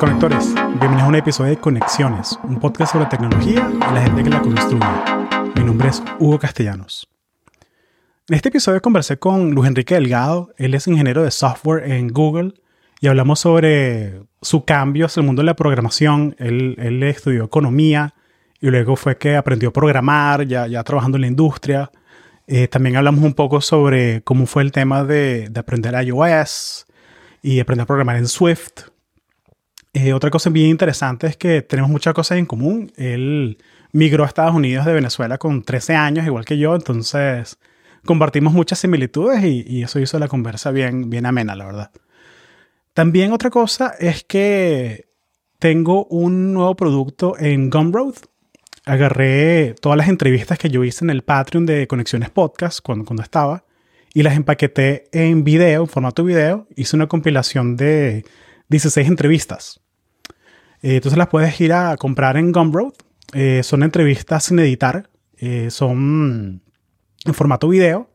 conectores, bienvenidos a un episodio de Conexiones, un podcast sobre tecnología y la gente que la construye. Mi nombre es Hugo Castellanos. En este episodio conversé con Luis Enrique Delgado, él es ingeniero de software en Google y hablamos sobre su cambio hacia el mundo de la programación. Él, él estudió economía y luego fue que aprendió a programar, ya, ya trabajando en la industria. Eh, también hablamos un poco sobre cómo fue el tema de, de aprender iOS y aprender a programar en Swift. Eh, otra cosa bien interesante es que tenemos muchas cosas en común. Él migró a Estados Unidos de Venezuela con 13 años, igual que yo, entonces compartimos muchas similitudes y, eso hizo la conversa bien, bien amena, la verdad. También otra cosa es que tengo un nuevo producto en Gumroad. Agarré todas las entrevistas que yo hice en el Patreon de Conexiones Podcast cuando, cuando estaba y las empaqueté en video, en formato video. Hice una compilación de 16 entrevistas. Eh, entonces las puedes ir a comprar en Gumroad. Eh, son entrevistas sin editar. Eh, son en formato video.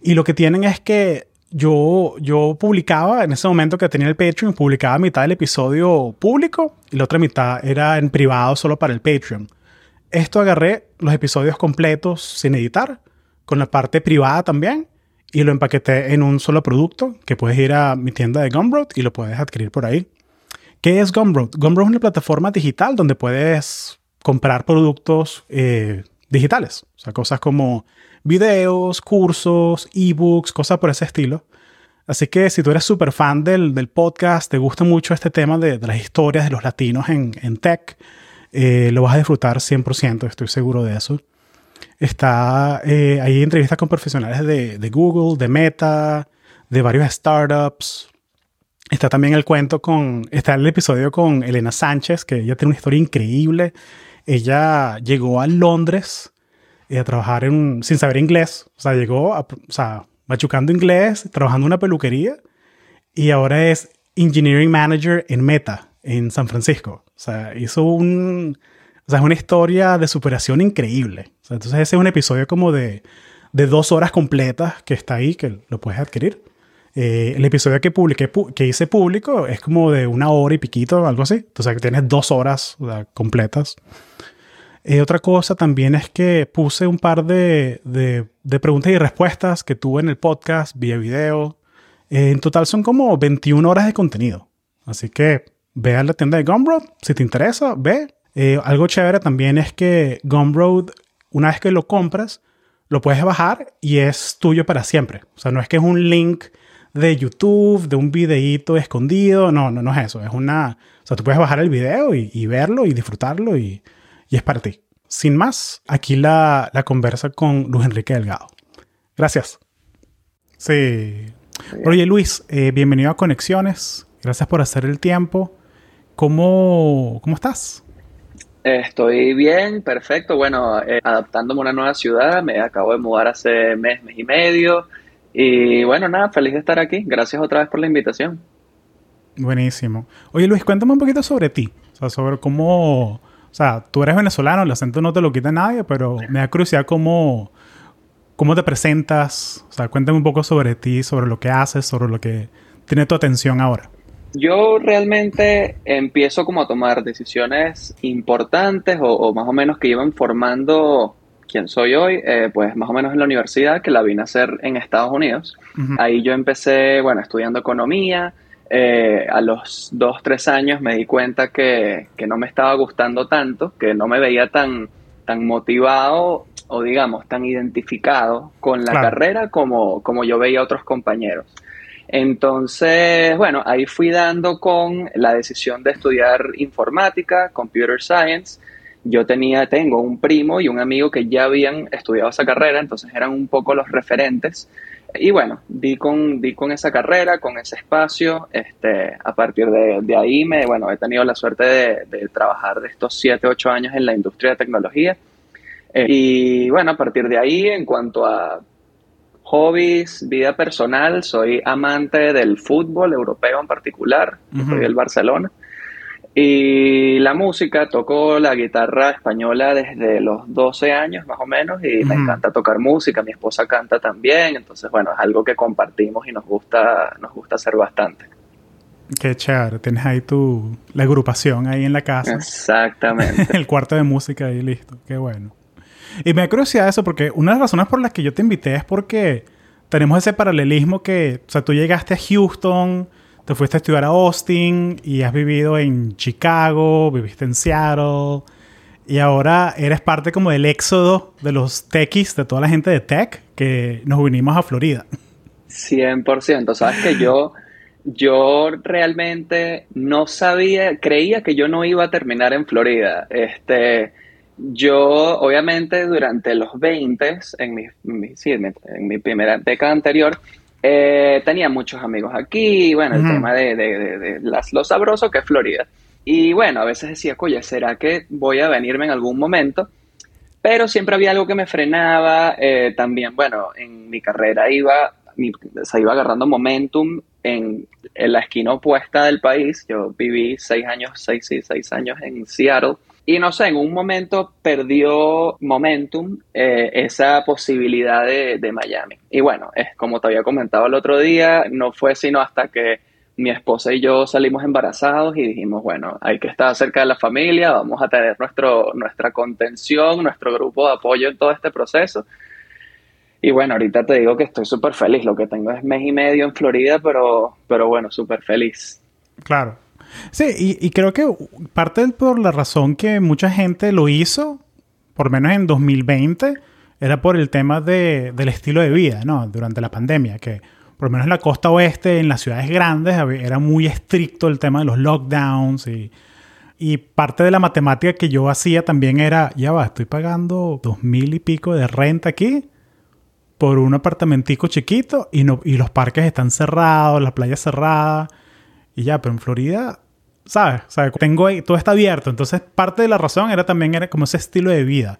Y lo que tienen es que yo, yo publicaba, en ese momento que tenía el Patreon, publicaba mitad del episodio público y la otra mitad era en privado solo para el Patreon. Esto agarré los episodios completos sin editar, con la parte privada también, y lo empaqueté en un solo producto que puedes ir a mi tienda de Gumroad y lo puedes adquirir por ahí. ¿Qué es Gumroad? Gumroad es una plataforma digital donde puedes comprar productos eh, digitales, o sea, cosas como videos, cursos, ebooks, cosas por ese estilo. Así que si tú eres súper fan del, del, podcast, te gusta mucho este tema de, las historias de los latinos en, en tech, eh, lo vas a disfrutar 100%, estoy seguro de eso. Está, eh, hay entrevistas con profesionales de, de, Google, de Meta, de varios startups. Está también el cuento con, está el episodio con Elena Sánchez, que ella tiene una historia increíble. Ella llegó a Londres eh, a trabajar en, sin saber inglés. O sea, llegó, a, o sea, machucando inglés, trabajando en una peluquería y ahora es Engineering Manager en Meta, en San Francisco. O sea, hizo un, o sea, es una historia de superación increíble. O sea, entonces ese es un episodio como de, de, dos horas completas que está ahí, que lo puedes adquirir. Eh, el episodio que publiqué, que hice público es como de una hora y piquito, algo así. Entonces tienes dos horas o sea, completas. Eh, otra cosa también es que puse un par de, de, de, preguntas y respuestas que tuve en el podcast vía video. Eh, en total son como 21 horas de contenido. Así que ve a la tienda de Gumroad. Si te interesa, ve. Eh, algo chévere también es que Gumroad, una vez que lo compras, lo puedes bajar y es tuyo para siempre. O sea, no es que es un link de YouTube, de un videíto escondido. No, no, no es eso. Es una... O sea, tú puedes bajar el video y, verlo y disfrutarlo y es para ti. Sin más, aquí la, la conversa con Luis Enrique Delgado. Gracias. Sí. Oye, Luis, eh, bienvenido a Conexiones. Gracias por hacer el tiempo. ¿Cómo, cómo estás? Estoy bien, perfecto. Bueno, eh, adaptándome a una nueva ciudad. Me acabo de mudar hace mes, mes y medio. Y bueno, nada, feliz de estar aquí. Gracias otra vez por la invitación. Buenísimo. Oye, Luis, cuéntame un poquito sobre ti. O sea, sobre cómo o sea, tú eres venezolano, el acento no te lo quita nadie, pero me da curiosidad cómo, cómo te presentas. O sea, cuéntame un poco sobre ti, sobre lo que haces, sobre lo que tiene tu atención ahora. Yo realmente empiezo como a tomar decisiones importantes o, o más o menos que llevan formando quién soy hoy, eh, pues más o menos en la universidad que la vine a hacer en Estados Unidos. Uh -huh. Ahí yo empecé, bueno, estudiando economía, eh, a los dos, tres años me di cuenta que, que, no me estaba gustando tanto, que no me veía tan, tan motivado o digamos tan identificado con la claro. carrera como, como yo veía a otros compañeros. Entonces, bueno, ahí fui dando con la decisión de estudiar informática, computer science. Yo tenía, tengo un primo y un amigo que ya habían estudiado esa carrera, entonces eran un poco los referentes. Y bueno, di con, di con esa carrera, con ese espacio. Este, a partir de, de ahí, me, bueno, he tenido la suerte de, trabajar de estos 7, 8 años en la industria de tecnología. Eh, y bueno, a partir de ahí, en cuanto a hobbies, vida personal, soy amante del fútbol europeo en particular. Uh -huh. Soy del Barcelona. Y la música, toco la guitarra española desde los 12 años más o menos y me encanta tocar música, mi esposa canta también, entonces bueno, es algo que compartimos y nos gusta, nos gusta hacer bastante. Qué chévere. Tienes ahí tu... La agrupación ahí en la casa. Exactamente. el cuarto de música ahí listo. Qué bueno. Y me da curiosidad eso porque una de las razones por las que yo te invité es porque tenemos ese paralelismo que, o sea, tú llegaste a Houston, te fuiste a estudiar a Austin y has vivido en Chicago, viviste en Seattle y ahora eres parte como del éxodo de los techies, de toda la gente de tech que nos vinimos a Florida. 100%, sabes que yo yo realmente no sabía, creía que yo no iba a terminar en Florida. Este, yo, obviamente, durante los 20, en mi, en mi primera década anterior, eh, tenía muchos amigos aquí, bueno, el tema de, de, las, lo sabroso que es Florida. Y bueno, a veces decía, oye, ¿será que voy a venirme en algún momento? Pero siempre había algo que me frenaba. Eh, también, bueno, en mi carrera iba, se iba agarrando momentum en, en, la esquina opuesta del país. Yo viví seis años, seis, seis años en Seattle. Y no sé, en un momento perdió momentum eh, esa posibilidad de, de, Miami. Y bueno, es como te había comentado el otro día, no fue sino hasta que mi esposa y yo salimos embarazados y dijimos, bueno, hay que estar cerca de la familia, vamos a tener nuestro, nuestra contención, nuestro grupo de apoyo en todo este proceso. Y bueno, ahorita te digo que estoy súper feliz. Lo que tengo es mes y medio en Florida, pero, pero bueno, súper feliz. Claro. Sí, y, creo que parte por la razón que mucha gente lo hizo, por menos en 2020, era por el tema de, del estilo de vida, ¿no? Durante la pandemia, que por lo menos en la costa oeste, en las ciudades grandes, era muy estricto el tema de los lockdowns y, y parte de la matemática que yo hacía también era, ya va, estoy pagando dos mil y pico de renta aquí por un apartamentico chiquito y, no, y los parques están cerrados, las playas cerradas. Y ya, pero en Florida ¿sabes? ¿sabes? Tengo ahí, todo está abierto. Entonces, parte de la razón era también era como ese estilo de vida.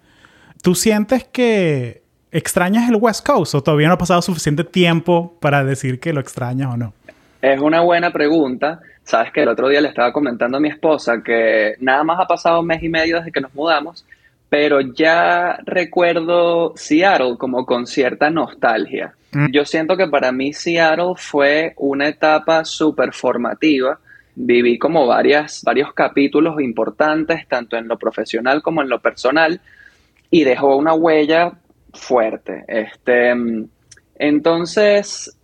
¿Tú sientes que extrañas el West Coast o todavía no ha pasado suficiente tiempo para decir que lo extrañas o no? Es una buena pregunta. Sabes que el otro día le estaba comentando a mi esposa que nada más ha pasado un mes y medio desde que nos mudamos, pero ya recuerdo Seattle como con cierta nostalgia. Mm. Yo siento que para mí Seattle fue una etapa súper formativa viví como varias, varios capítulos importantes, tanto en lo profesional como en lo personal, y dejó una huella fuerte. Este, entonces,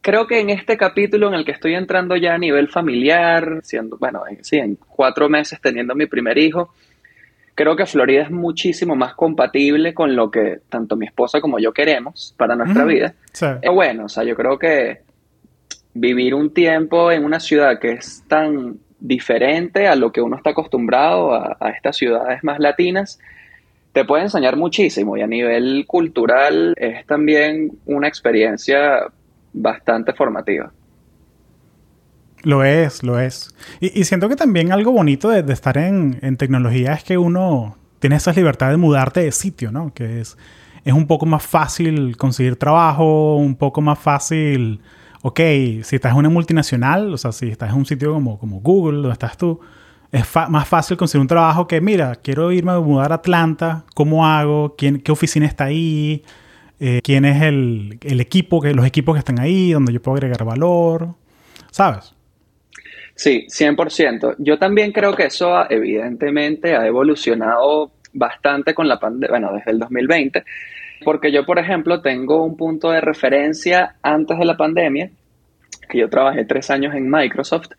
creo que en este capítulo en el que estoy entrando ya a nivel familiar, siendo, bueno, sí, en cuatro meses teniendo mi primer hijo, creo que Florida es muchísimo más compatible con lo que tanto mi esposa como yo queremos para nuestra vida. bueno, o sea, yo creo que vivir un tiempo en una ciudad que es tan diferente a lo que uno está acostumbrado a, estas ciudades más latinas, te puede enseñar muchísimo y a nivel cultural es también una experiencia bastante formativa. Lo es, lo es. Y, siento que también algo bonito de, estar en, en, tecnología es que uno tiene esa libertad de mudarte de sitio, ¿no? Que es, es un poco más fácil conseguir trabajo, un poco más fácil ok, si estás en una multinacional, o sea, si estás en un sitio como, como Google, donde estás tú, es más fácil conseguir un trabajo que, mira, quiero irme a mudar a Atlanta, ¿cómo hago? ¿Quién, ¿Qué oficina está ahí? Eh, ¿Quién es el, el, equipo, que, los equipos que están ahí, donde yo puedo agregar valor? ¿Sabes? Sí, 100%. Yo también creo que eso evidentemente ha evolucionado bastante con la pandemia, bueno, desde el 2020 porque yo, por ejemplo, tengo un punto de referencia antes de la pandemia, que yo trabajé tres años en Microsoft.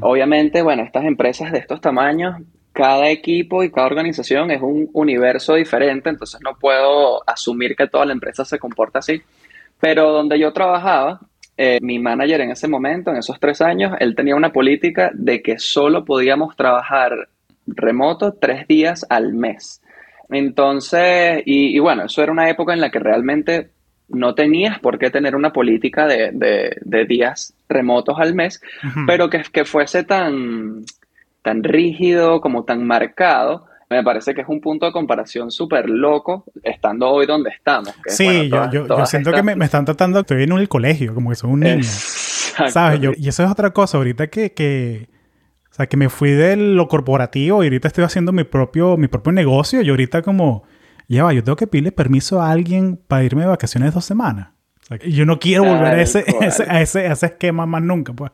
Obviamente, bueno, estas empresas de estos tamaños, cada equipo y cada organización es un universo diferente, entonces no puedo asumir que toda la empresa se comporta así. Pero donde yo trabajaba, eh, mi manager en ese momento, en esos tres años, él tenía una política de que solo podíamos trabajar remoto tres días al mes. Entonces, y, bueno, eso era una época en la que realmente no tenías por qué tener una política de, días remotos al mes, pero que, que fuese tan, tan rígido, como tan marcado, me parece que es un punto de comparación súper loco estando hoy donde estamos. sí, yo, siento que me, están tratando, estoy en el colegio, como que soy un niño. ¿Sabes? y eso es otra cosa, ahorita que, que o sea, que me fui de lo corporativo y ahorita estoy haciendo mi propio, mi propio negocio y ahorita como, lleva, yo tengo que pedirle permiso a alguien para irme de vacaciones dos semanas. yo no quiero volver a ese, a ese, esquema más nunca, pues.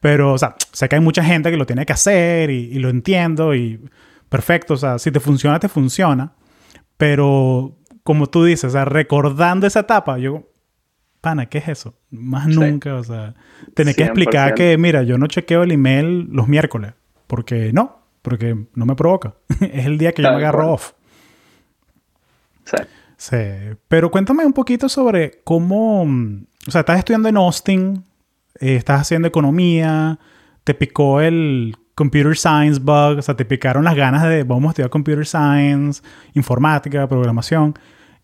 Pero, o sea, sé que hay mucha gente que lo tiene que hacer y, y, lo entiendo y perfecto, o sea, si te funciona, te funciona. Pero, como tú dices, o sea, recordando esa etapa, yo, pana, ¿qué es eso? Más nunca, o sea, tener que explicar que, mira, yo no chequeo el email los miércoles, porque no, porque no me provoca. es el día que yo me agarro off. Sí. Sí, pero cuéntame un poquito sobre cómo, o sea, estás estudiando en Austin, eh, estás haciendo economía, te picó el computer science bug, o sea, te picaron las ganas de vamos a estudiar computer science, informática, programación.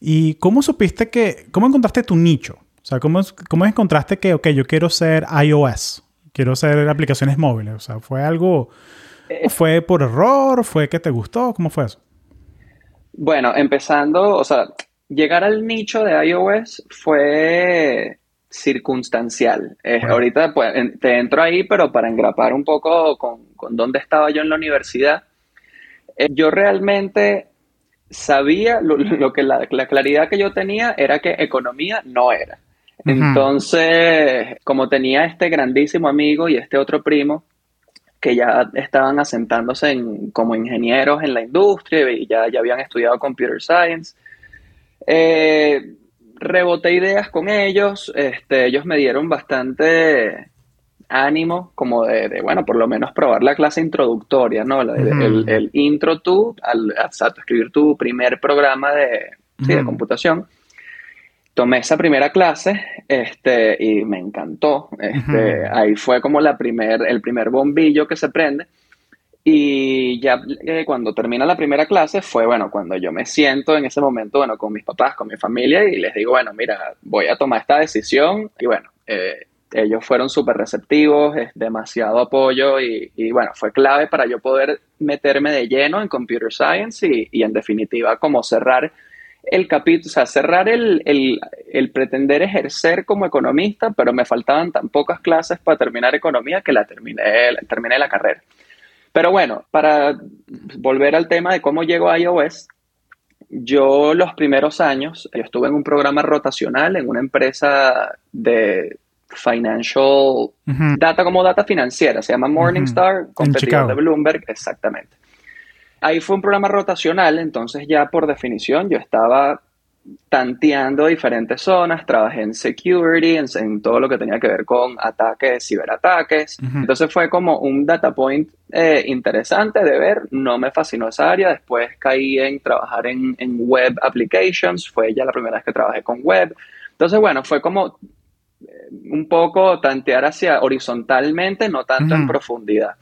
¿Y cómo supiste que, cómo encontraste tu nicho? O sea, ¿cómo, cómo encontraste que, ok, yo quiero ser iOS, quiero hacer aplicaciones móviles? O sea, ¿fue algo, eh, fue por error, fue que te gustó? ¿Cómo fue eso? Bueno, empezando, o sea, llegar al nicho de iOS fue circunstancial. ahorita pues, te entro ahí, pero para engrapar un poco con, dónde estaba yo en la universidad, eh, yo realmente sabía lo, que la, claridad que yo tenía era que economía no era. Entonces, como tenía este grandísimo amigo y este otro primo que ya estaban asentándose como ingenieros en la industria y ya, ya habían estudiado computer science, eh, reboté ideas con ellos, este, ellos me dieron bastante ánimo como de, bueno, por lo menos probar la clase introductoria, ¿no? el, intro tú, al, escribir tu primer programa de, de computación. Tomé esa primera clase este, y me encantó. Este, Ahí fue como la primer, el primer bombillo que se prende. Y ya eh, cuando termina la primera clase fue, bueno, cuando yo me siento en ese momento, bueno, con mis papás, con mi familia y les digo, bueno, mira, voy a tomar esta decisión y bueno, eh, ellos fueron súper receptivos, es demasiado apoyo y, bueno, fue clave para yo poder meterme de lleno en computer science y, en definitiva como cerrar el capítulo, o sea, cerrar el, el, pretender ejercer como economista, pero me faltaban tan pocas clases para terminar economía que la terminé, terminé la carrera. Pero bueno, para volver al tema de cómo llego a iOS, yo los primeros años, yo estuve en un programa rotacional en una empresa de financial data como data financiera, se llama Morningstar, competidor de Bloomberg, exactamente. Ahí fue un programa rotacional, entonces ya por definición yo estaba tanteando diferentes zonas, trabajé en security, en, todo lo que tenía que ver con ataques, ciberataques. Entonces fue como un data point eh, interesante de ver, no me fascinó esa área, después caí en trabajar en, web applications, fue ya la primera vez que trabajé con web. Entonces bueno, fue como eh, un poco tantear hacia horizontalmente, no tanto en profundidad.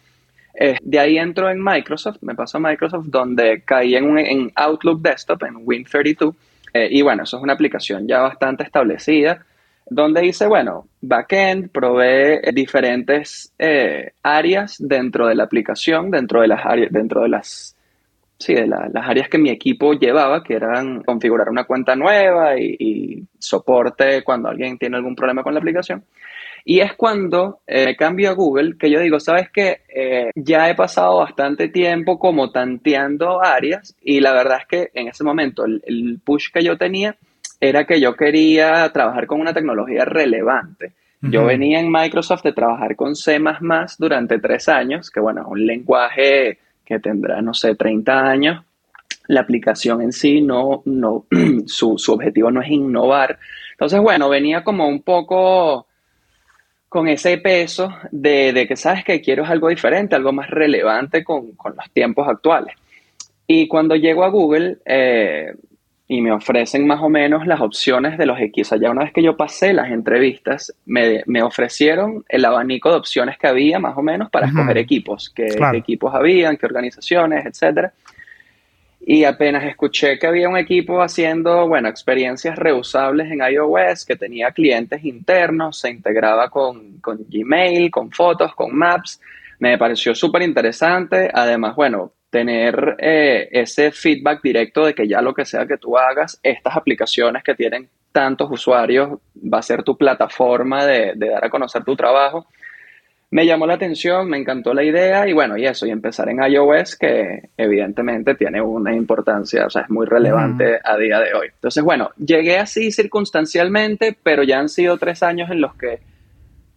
Eh, de ahí entro en Microsoft, me paso a Microsoft, donde caí en, en Outlook Desktop, en Win32, eh, y bueno, eso es una aplicación ya bastante establecida, donde dice, bueno, backend provee diferentes eh, áreas dentro de la aplicación, dentro de las áreas, dentro de las, sí, de las áreas que mi equipo llevaba, que eran configurar una cuenta nueva y, y soporte cuando alguien tiene algún problema con la aplicación. Y es cuando eh, cambio a Google que yo digo, sabes que eh, ya he pasado bastante tiempo como tanteando áreas y la verdad es que en ese momento el, push que yo tenía era que yo quería trabajar con una tecnología relevante. Yo venía en Microsoft de trabajar con C durante tres años, que bueno, es un lenguaje que tendrá, no sé, 30 años. La aplicación en sí no, no, su, su objetivo no es innovar. Entonces, bueno, venía como un poco con ese peso de, que sabes que quiero algo diferente, algo más relevante con, los tiempos actuales. Y cuando llego a Google eh, y me ofrecen más o menos las opciones de los equipos, ya una vez que yo pasé las entrevistas, me, ofrecieron el abanico de opciones que había más o menos para escoger equipos, qué, qué equipos habían, qué organizaciones, etcétera. Y apenas escuché que había un equipo haciendo, bueno, experiencias reusables en iOS, que tenía clientes internos, se integraba con, Gmail, con fotos, con Maps. Me pareció súper interesante. Además, bueno, tener eh, ese feedback directo de que ya lo que sea que tú hagas, estas aplicaciones que tienen tantos usuarios, va a ser tu plataforma de, de dar a conocer tu trabajo me llamó la atención, me encantó la idea y bueno, y eso, y empezar en iOS que evidentemente tiene una importancia, o sea, es muy relevante a día de hoy. Entonces, bueno, llegué así circunstancialmente, pero ya han sido tres años en los que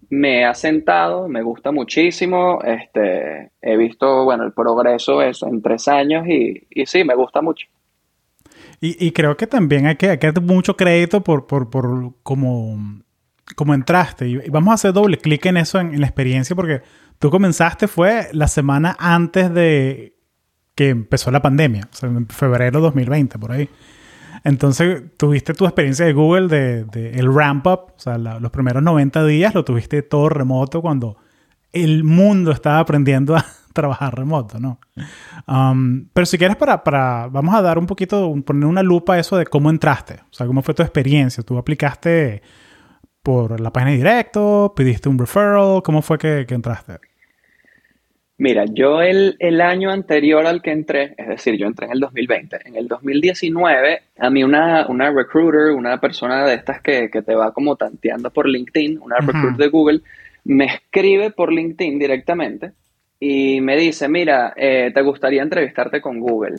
me ha sentado, me gusta muchísimo, este, he visto, bueno, el progreso eso en tres años y, y sí, me gusta mucho. Y, y, creo que también hay que, hay que dar mucho crédito por, por, por como como entraste, y vamos a hacer doble clic en eso, en, la experiencia, porque tú comenzaste fue la semana antes de que empezó la pandemia, o sea, en febrero de 2020, por ahí. Entonces, tuviste tu experiencia de Google de, el ramp up, o sea, los primeros 90 días lo tuviste todo remoto cuando el mundo estaba aprendiendo a trabajar remoto, ¿no? Um, pero si quieres para, para, vamos a dar un poquito, poner una lupa a eso de cómo entraste, o sea, cómo fue tu experiencia, tú aplicaste por la página de directo? ¿Pediste un referral? ¿Cómo fue que, entraste? Mira, yo el, el, año anterior al que entré, es decir, yo entré en el 2020, en el 2019, a mí una, una recruiter, una persona de estas que, te va como tanteando por LinkedIn, una recruiter de Google, me escribe por LinkedIn directamente y me dice, mira, eh, ¿te gustaría entrevistarte con Google?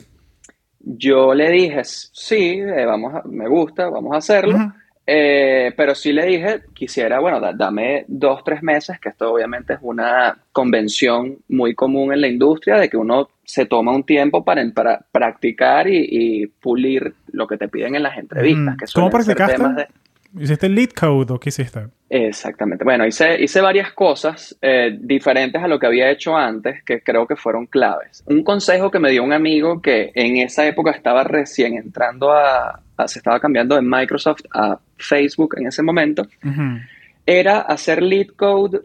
Yo le dije, sí, eh, vamos me gusta, vamos a hacerlo. Eh, pero sí le dije, quisiera, bueno, dame dos, tres meses, que esto obviamente es una convención muy común en la industria, de que uno se toma un tiempo para, para practicar y, pulir lo que te piden en las entrevistas. Que ¿Cómo practicaste? ¿Hiciste lead code o qué hiciste? Exactamente. Bueno, hice, hice varias cosas eh, diferentes a lo que había hecho antes que creo que fueron claves. Un consejo que me dio un amigo que en esa época estaba recién entrando a, se estaba cambiando de Microsoft a Facebook en ese momento, era hacer lead code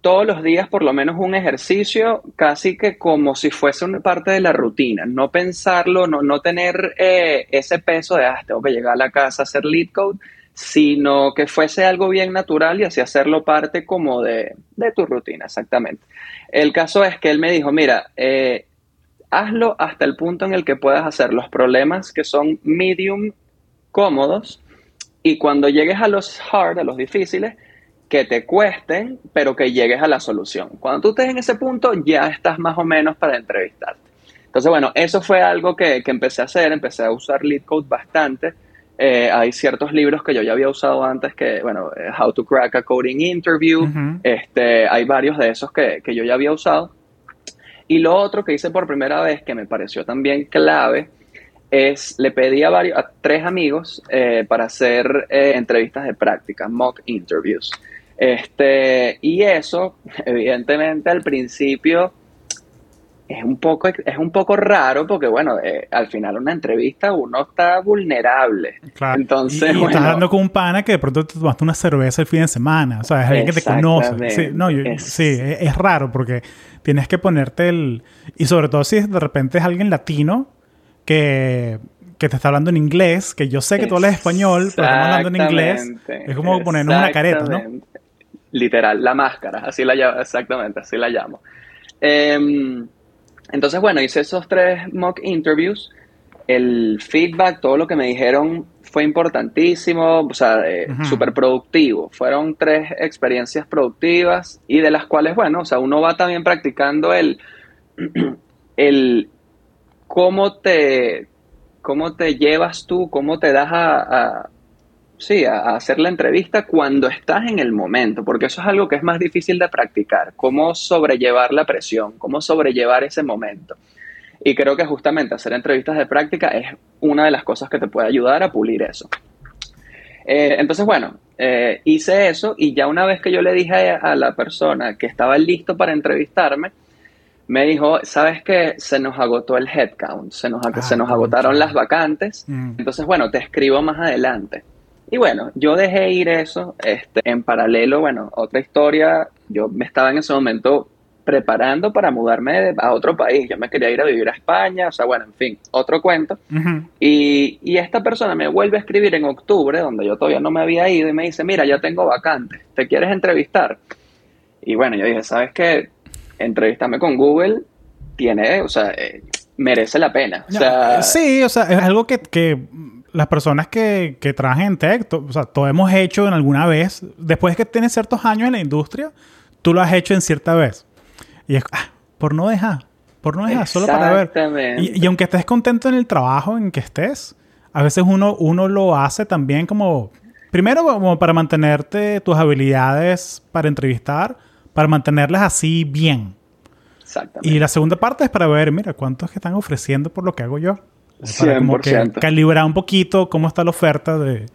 todos los días por lo menos un ejercicio casi que como si fuese una parte de la rutina, no pensarlo, no, no tener eh, ese peso de, ah, tengo que llegar a la casa a hacer lead code, sino que fuese algo bien natural y así hacerlo parte como de, tu rutina, exactamente. El caso es que él me dijo, mira, eh, hazlo hasta el punto en el que puedas hacer los problemas que son medium cómodos y cuando llegues a los hard, a los difíciles, que te cuesten, pero que llegues a la solución. Cuando tú estés en ese punto, ya estás más o menos para entrevistarte. Entonces, bueno, eso fue algo que, que empecé a hacer, empecé a usar LeetCode bastante eh, hay ciertos libros que yo ya había usado antes que, bueno, eh, How to Crack a Coding Interview, este, hay varios de esos que, yo ya había usado. Y lo otro que hice por primera vez, que me pareció también clave, es le pedí a, varios, a tres amigos eh, para hacer entrevistas de práctica, mock interviews. Este, y eso, evidentemente, al principio es un poco, es un poco raro porque, bueno, eh, al final una entrevista uno está vulnerable. Claro. Entonces, y, estás hablando con un pana que de pronto te tomaste una cerveza el fin de semana. O sea, es alguien que te conoce. Sí, no, es... sí es, raro porque tienes que ponerte el... Y sobre todo si de repente es alguien latino que, que te está hablando en inglés, que yo sé que tú hablas español, pero estamos hablando en inglés. Es como ponernos una careta, ¿no? Literal, la máscara, así la llamo, exactamente, así la llamo. Eh, entonces, bueno, hice esos tres mock interviews. El feedback, todo lo que me dijeron fue importantísimo, o sea, eh, súper productivo. Fueron tres experiencias productivas y de las cuales, bueno, o sea, uno va también practicando el, el cómo te, cómo te llevas tú, cómo te das a sí, a, hacer la entrevista cuando estás en el momento, porque eso es algo que es más difícil de practicar, cómo sobrellevar la presión, cómo sobrellevar ese momento. Y creo que justamente hacer entrevistas de práctica es una de las cosas que te puede ayudar a pulir eso. Eh, entonces, bueno, eh, hice eso y ya una vez que yo le dije a, la persona que estaba listo para entrevistarme, me dijo, ¿sabes qué? Se nos agotó el headcount, se nos, se ah, nos agotaron las vacantes. Mm. Entonces, bueno, te escribo más adelante. Y bueno, yo dejé ir eso. Este, en paralelo, bueno, otra historia. Yo me estaba en ese momento preparando para mudarme a otro país. Yo me quería ir a vivir a España, o sea, bueno, en fin, otro cuento. y, y, esta persona me vuelve a escribir en octubre, donde yo todavía no me había ido, y me dice, mira, ya tengo vacante, ¿te quieres entrevistar? Y bueno, yo dije, ¿sabes qué? Entrevistame con Google tiene, o sea, eh, merece la pena. O sea, sí, o sea, es algo que, que las personas que, que trabajan en tech, o sea, todos hemos hecho en alguna vez, después de que tienes ciertos años en la industria, tú lo has hecho en cierta vez. Y es, ah, por no dejar, por no dejar, solo para ver. Y, y, aunque estés contento en el trabajo en que estés, a veces uno, uno lo hace también como, primero como para mantenerte tus habilidades para entrevistar, para mantenerlas así bien. Exactamente. Y la segunda parte es para ver, mira, cuántos que están ofreciendo por lo que hago yo. Para como que calibrar un poquito cómo está la oferta de,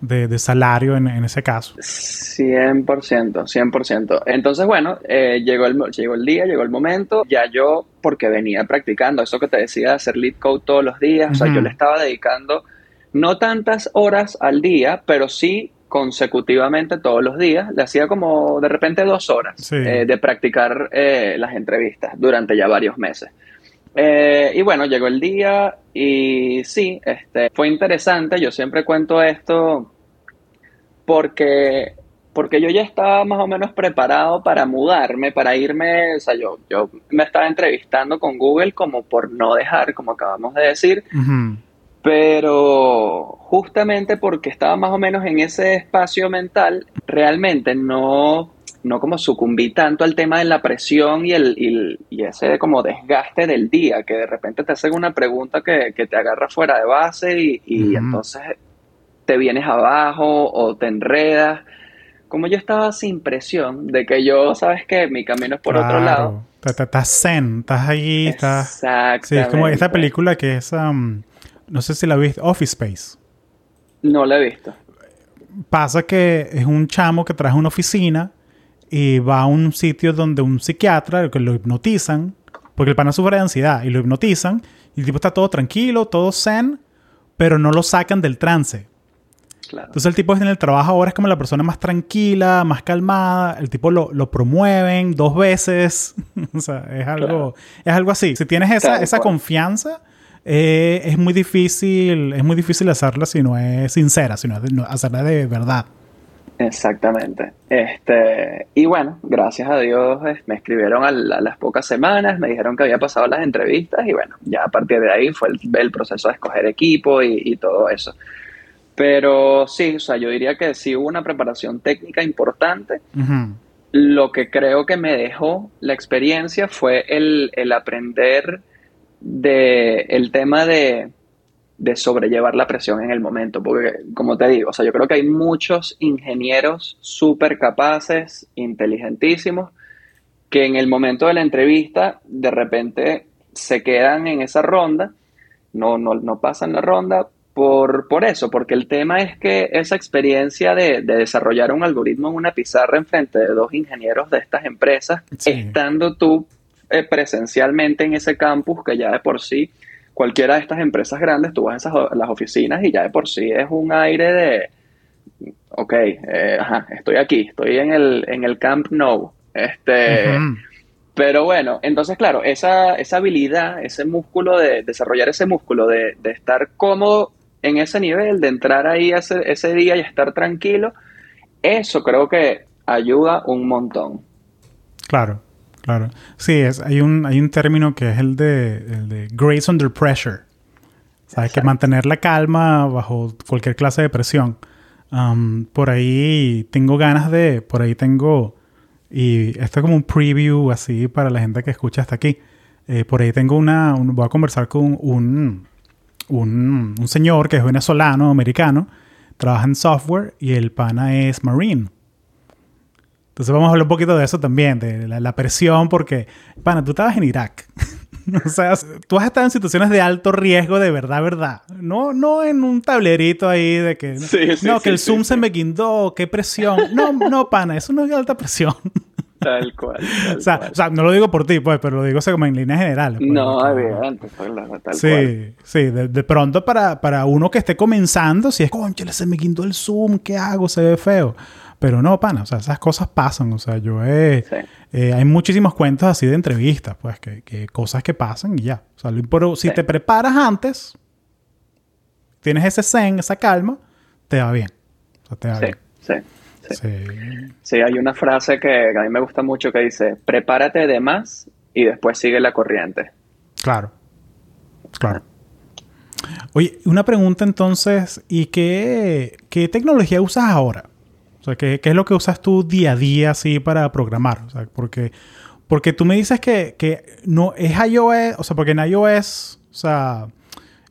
de, salario en, en, ese caso. 100%, 100%. Entonces, bueno, eh, llegó, el, llegó el día, llegó el momento, ya yo, porque venía practicando eso que te decía de hacer lead code todos los días, o sea, yo le estaba dedicando no tantas horas al día, pero sí consecutivamente todos los días, le hacía como de repente dos horas eh, de practicar eh, las entrevistas durante ya varios meses. Y bueno, llegó el día y sí, este, fue interesante. Yo siempre cuento esto porque, porque yo ya estaba más o menos preparado para mudarme, para irme. O sea, yo, yo me estaba entrevistando con Google como por no dejar, como acabamos de decir. Pero justamente porque estaba más o menos en ese espacio mental, realmente no no como sucumbí tanto al tema de la presión y, el, y, ese como desgaste del día, que de repente te hacen una pregunta que, te agarra fuera de base y, entonces te vienes abajo o te enredas. Como yo estaba sin presión de que yo, sabes que mi camino es por otro lado. Estás zen, estás ahí, estás... Sí, es como esta película que es, um, no sé si la viste, Office Space. No la he visto. Pasa que es un chamo que trae una oficina y va a un sitio donde un psiquiatra, que lo hipnotizan, porque el pana sufre de ansiedad, y lo hipnotizan, y el tipo está todo tranquilo, todo zen, pero no lo sacan del trance. Entonces el tipo en el trabajo ahora es como la persona más tranquila, más calmada, el tipo lo, lo promueven dos veces, o sea, es algo, es algo así. Si tienes esa, esa confianza, eh, es muy difícil, es muy difícil hacerla si no es sincera, si no es hacerla de verdad. Exactamente. Este, y bueno, gracias a Dios me escribieron a, las pocas semanas, me dijeron que había pasado las entrevistas y bueno, ya a partir de ahí fue el, proceso de escoger equipo y, todo eso. Pero sí, o sea, yo diría que sí hubo una preparación técnica importante. Lo que creo que me dejó la experiencia fue el, el aprender de el tema de de sobrellevar la presión en el momento, porque como te digo, o sea, yo creo que hay muchos ingenieros súper capaces, inteligentísimos, que en el momento de la entrevista de repente se quedan en esa ronda, no, no, no pasan la ronda por, por eso, porque el tema es que esa experiencia de, desarrollar un algoritmo en una pizarra en frente de dos ingenieros de estas empresas, estando tú eh, presencialmente en ese campus que ya de por sí cualquiera de estas empresas grandes, tú vas a las oficinas y ya de por sí es un aire de, ok, eh, ajá, estoy aquí, estoy en el, en el Camp Nou. Este, Pero bueno, entonces claro, esa, esa habilidad, ese músculo de desarrollar ese músculo de, de estar cómodo en ese nivel, de entrar ahí ese, ese día y estar tranquilo, eso creo que ayuda un montón. Claro. Claro. Sí, es, hay, un, hay un término que es el de, el de grace under pressure. Sabes que mantener la calma bajo cualquier clase de presión. Um, por ahí tengo ganas de, por ahí tengo, y esto es como un preview así para la gente que escucha hasta aquí. Eh, por ahí tengo una, voy a conversar con un, un, un señor que es venezolano, americano, trabaja en software y el pana es marine. Entonces vamos a hablar un poquito de eso también, de la, presión, porque, pana, tú estabas en Irak. o sea, tú has estado en situaciones de alto riesgo de verdad, verdad. No, no en un tablerito ahí de que, no, que el Zoom se me guindó, qué presión. No, no, pana, eso no es alta presión. Tal cual. o, sea, o, sea, no lo digo por ti, pues, pero lo digo como en líneas generales. Pues, no, evidente, pues, tal sí, cual. Sí, de, de, pronto para, para uno que esté comenzando, si es, conchale, se me guindó el Zoom, ¿qué hago? Se ve feo. Pero no, pana, o sea, esas cosas pasan. O sea, yo he... Eh, hay muchísimos cuentos así de entrevistas, pues, que, que cosas que pasan y ya. O sea, pero si te preparas antes, tienes ese zen, esa calma, te va bien. O sea, te va bien. Sí. Sí. sí, hay una frase que a mí me gusta mucho que dice, prepárate de más y después sigue la corriente. Claro, claro. Oye, una pregunta entonces, ¿y qué, qué tecnología usas ahora? O sea, ¿qué, es lo que usas tú día a día así para programar? O sea, porque, porque tú me dices que, que no es iOS, o sea, porque en iOS, o sea,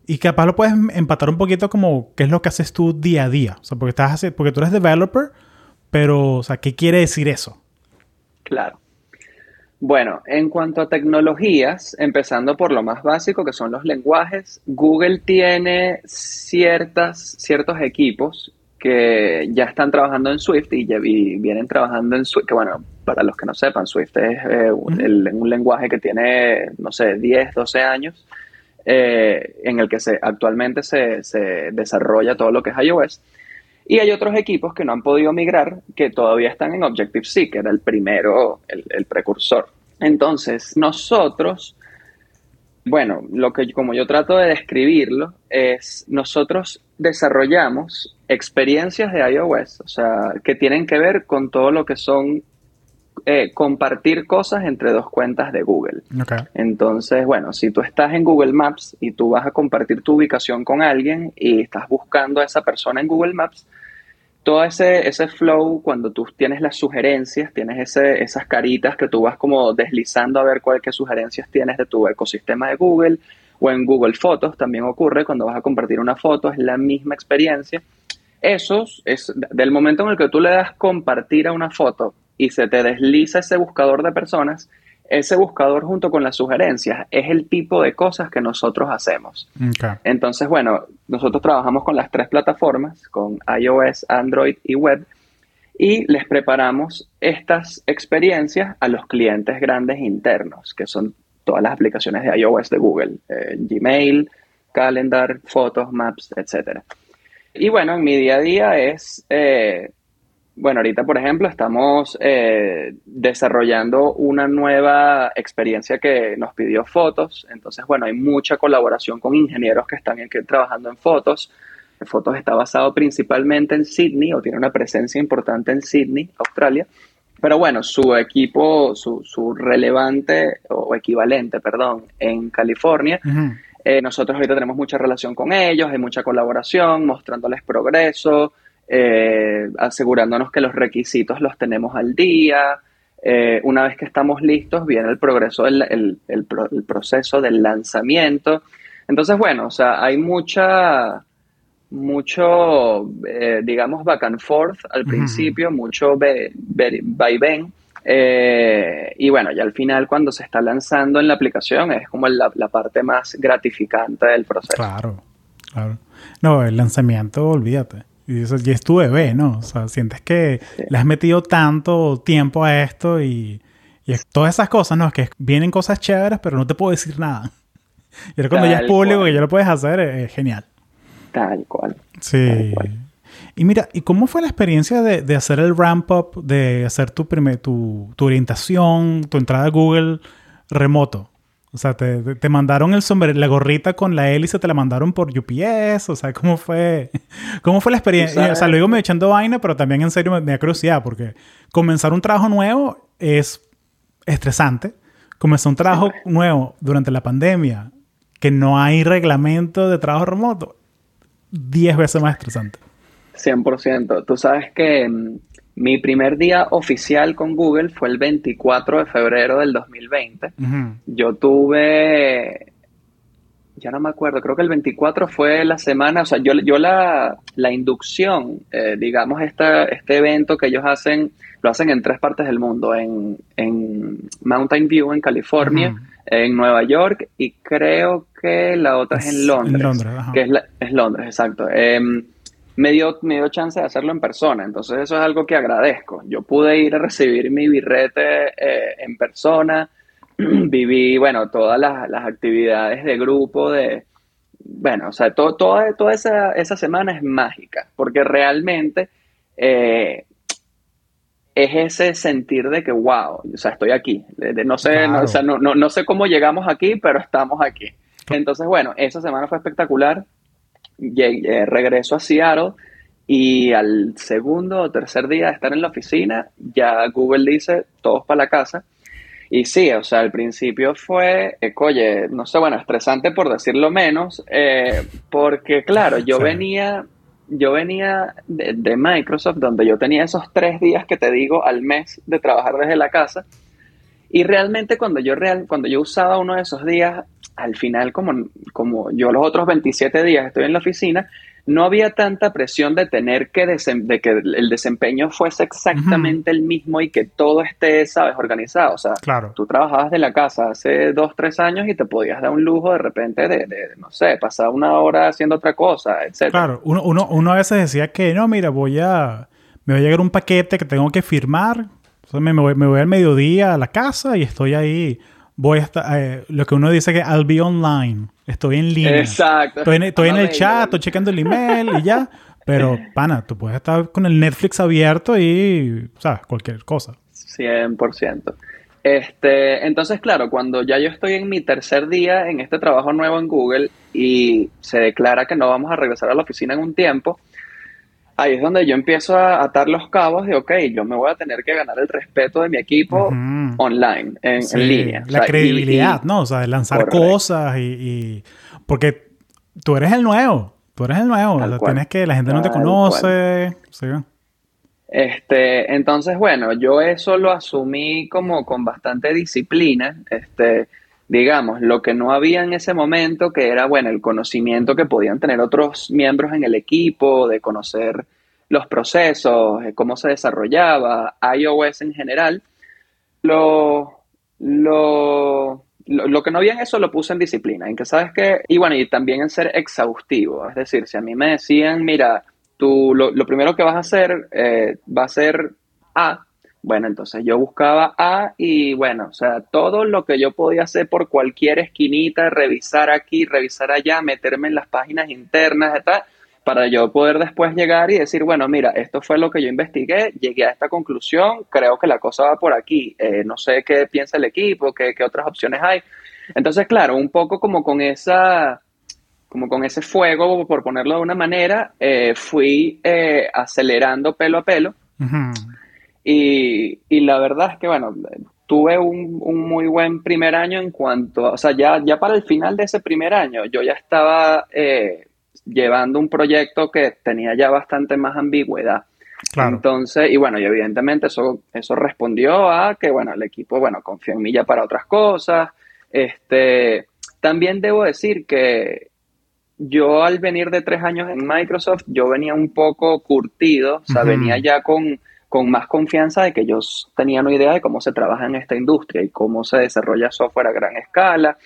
y capaz lo puedes empatar un poquito como qué es lo que haces tú día a día. O sea, porque, estás porque tú eres developer, pero, o sea, ¿qué quiere decir eso? Claro. Bueno, en cuanto a tecnologías, empezando por lo más básico, que son los lenguajes, Google tiene ciertas, ciertos equipos que ya están trabajando en Swift y, vienen trabajando en Swift, que bueno, para los que no sepan, Swift es eh, un lenguaje que tiene, no sé, 10, 12 años eh, en el que se, actualmente se, desarrolla todo lo que es iOS. Y hay otros equipos que no han podido migrar, que todavía están en Objective-C, que era el primero, el, precursor. Entonces, nosotros, bueno, lo que como yo trato de describirlo es, nosotros desarrollamos experiencias de iOS, o sea, que tienen que ver con todo lo que son eh, compartir cosas entre dos cuentas de Google. Entonces, bueno, si tú estás en Google Maps y tú vas a compartir tu ubicación con alguien y estás buscando a esa persona en Google Maps, todo ese, ese flow, cuando tú tienes las sugerencias, tienes ese, esas caritas que tú vas como deslizando a ver cuáles sugerencias tienes de tu ecosistema de Google o en Google Fotos también ocurre cuando vas a compartir una foto, es la misma experiencia. Esos es del momento en el que tú le das compartir a una foto y se te desliza ese buscador de personas, ese buscador junto con las sugerencias es el tipo de cosas que nosotros hacemos. Entonces, bueno, nosotros trabajamos con las tres plataformas, con iOS, Android y web, y les preparamos estas experiencias a los clientes grandes internos, que son todas las aplicaciones de iOS de Google, eh, Gmail, Calendar, Fotos, Maps, etc. Y bueno, en mi día a día es eh, bueno, ahorita, por ejemplo, estamos eh, desarrollando una nueva experiencia que nos pidió fotos. Entonces, bueno, hay mucha colaboración con ingenieros que están aquí trabajando en fotos. Fotos está basado principalmente en Sydney o tiene una presencia importante en Sydney, Australia. Pero bueno, su equipo, su, su relevante o equivalente, perdón, en California. Eh, nosotros ahorita tenemos mucha relación con ellos, hay mucha colaboración, mostrándoles progreso, eh, asegurándonos que los requisitos los tenemos al día. Eh, una vez que estamos listos, viene el progreso, el, proceso del lanzamiento. Entonces, bueno, o sea, hay mucha, mucho, eh, digamos, back and forth al principio, mucho vaivén. y bueno, ya al final cuando se está lanzando en la aplicación es como la, la parte más gratificante del proceso. Claro, claro. No, el lanzamiento, olvídate. Y eso ya es tu bebé, ¿no? O sea, sientes que le has metido tanto tiempo a esto y, todas esas cosas, ¿no? Es que vienen cosas chéveres, pero no te puedo decir nada. Y ahora cuando ya es público que ya lo puedes hacer, es genial. Tal cual. Sí. Y mira, ¿y cómo fue la experiencia de, hacer el ramp up, de hacer tu, primer, tu, tu orientación, tu entrada a Google remoto? O sea, te, te, mandaron el sombrero, la gorrita con la hélice, te la mandaron por UPS. O sea, ¿cómo fue, cómo fue la experiencia? O sea, lo digo me echando vaina, pero también en serio me, da curiosidad porque comenzar un trabajo nuevo es estresante. Comenzar un trabajo nuevo durante la pandemia, que no hay reglamento de trabajo remoto, 10 veces más estresante. 100%. Tú sabes que mm, mi primer día oficial con Google fue el 24 de febrero del 2020. Yo tuve, ya no me acuerdo, creo que el 24 fue la semana, o sea, yo, yo la, la inducción, eh, digamos, esta, este evento que ellos hacen, lo hacen en tres partes del mundo, en, Mountain View, en California, en Nueva York y creo que la otra es, en Londres. En Londres, Que es, es Londres, exacto. Em, me dio, me dio chance de hacerlo en persona. Entonces eso es algo que agradezco. Yo pude ir a recibir mi birrete eh, en persona, viví, bueno, todas las, actividades de grupo, de, bueno, o sea, todo, toda, toda esa, esa semana es mágica, porque realmente eh, es ese sentir de que, wow, o sea, estoy aquí. no, sé, no, o sea, no, no, no sé cómo llegamos aquí, pero estamos aquí. Entonces, bueno, esa semana fue espectacular llegué, regreso a Seattle y al segundo o tercer día de estar en la oficina, ya Google dice, todos para la casa. Y sí, o sea, al principio fue, eh, oye, no sé, bueno, estresante por decirlo menos, eh, porque claro, yo venía yo venía de, Microsoft, donde yo tenía esos tres días que te digo al mes de trabajar desde la casa. Y realmente cuando yo, real, cuando yo usaba uno de esos días, al final, como, como yo los otros 27 días estoy en la oficina, no había tanta presión de tener que, de que el desempeño fuese exactamente el mismo y que todo esté, sabes, organizado. O sea, claro. tú trabajabas de la casa hace dos, tres años y te podías dar un lujo de repente de, no sé, pasar una hora haciendo otra cosa, etc. Claro, uno, uno, uno a veces decía que, no, mira, voy a, me va a llegar un paquete que tengo que firmar. me, voy, me voy al mediodía a la casa y estoy ahí voy a estar, eh, lo que uno dice que I'll be online, estoy en línea. Exacto. Estoy en, el chat, estoy checando el email y ya. Pero, pana, tú puedes estar con el Netflix abierto y, ¿sabes? Cualquier cosa. 100%. Este, entonces, claro, cuando ya yo estoy en mi tercer día en este trabajo nuevo en Google y se declara que no vamos a regresar a la oficina en un tiempo, ahí es donde yo empiezo a atar los cabos de, ok, yo me voy a tener que ganar el respeto de mi equipo online, en, línea. La credibilidad, ¿no? O sea, de lanzar cosas y, Porque tú eres el nuevo, tú eres el nuevo, o sea, tienes que, la gente no te conoce, Este, entonces, bueno, yo eso lo asumí como con bastante disciplina, este digamos, lo que no había en ese momento, que era, bueno, el conocimiento que podían tener otros miembros en el equipo, de conocer los procesos, cómo se desarrollaba, iOS en general, lo, lo, lo, que no había en eso lo puse en disciplina, en que sabes que, y bueno, y también en ser exhaustivo, es decir, si a mí me decían, mira, tú lo, primero que vas a hacer eh, va a ser A, bueno, entonces yo buscaba A y bueno, o sea, todo lo que yo podía hacer por cualquier esquinita, revisar aquí, revisar allá, meterme en las páginas internas, para yo poder después llegar y decir, bueno, mira, esto fue lo que yo investigué, llegué a esta conclusión, creo que la cosa va por aquí, eh, no sé qué piensa el equipo, qué, qué otras opciones hay. Entonces, claro, un poco como con esa, como con ese fuego, por ponerlo de una manera, eh, fui eh, acelerando pelo a pelo. Y, y la verdad es que, bueno, tuve un, un, muy buen primer año en cuanto, o sea, ya, ya para el final de ese primer año yo ya estaba eh, llevando un proyecto que tenía ya bastante más ambigüedad. Entonces, y bueno, y evidentemente eso, eso respondió a que, bueno, el equipo, bueno, confió en mí ya para otras cosas. Este, también debo decir que yo al venir de tres años en Microsoft, yo venía un poco curtido, o sea, venía ya con con más confianza de que ellos tenían una idea de cómo se trabaja en esta industria y cómo se desarrolla software a gran escala.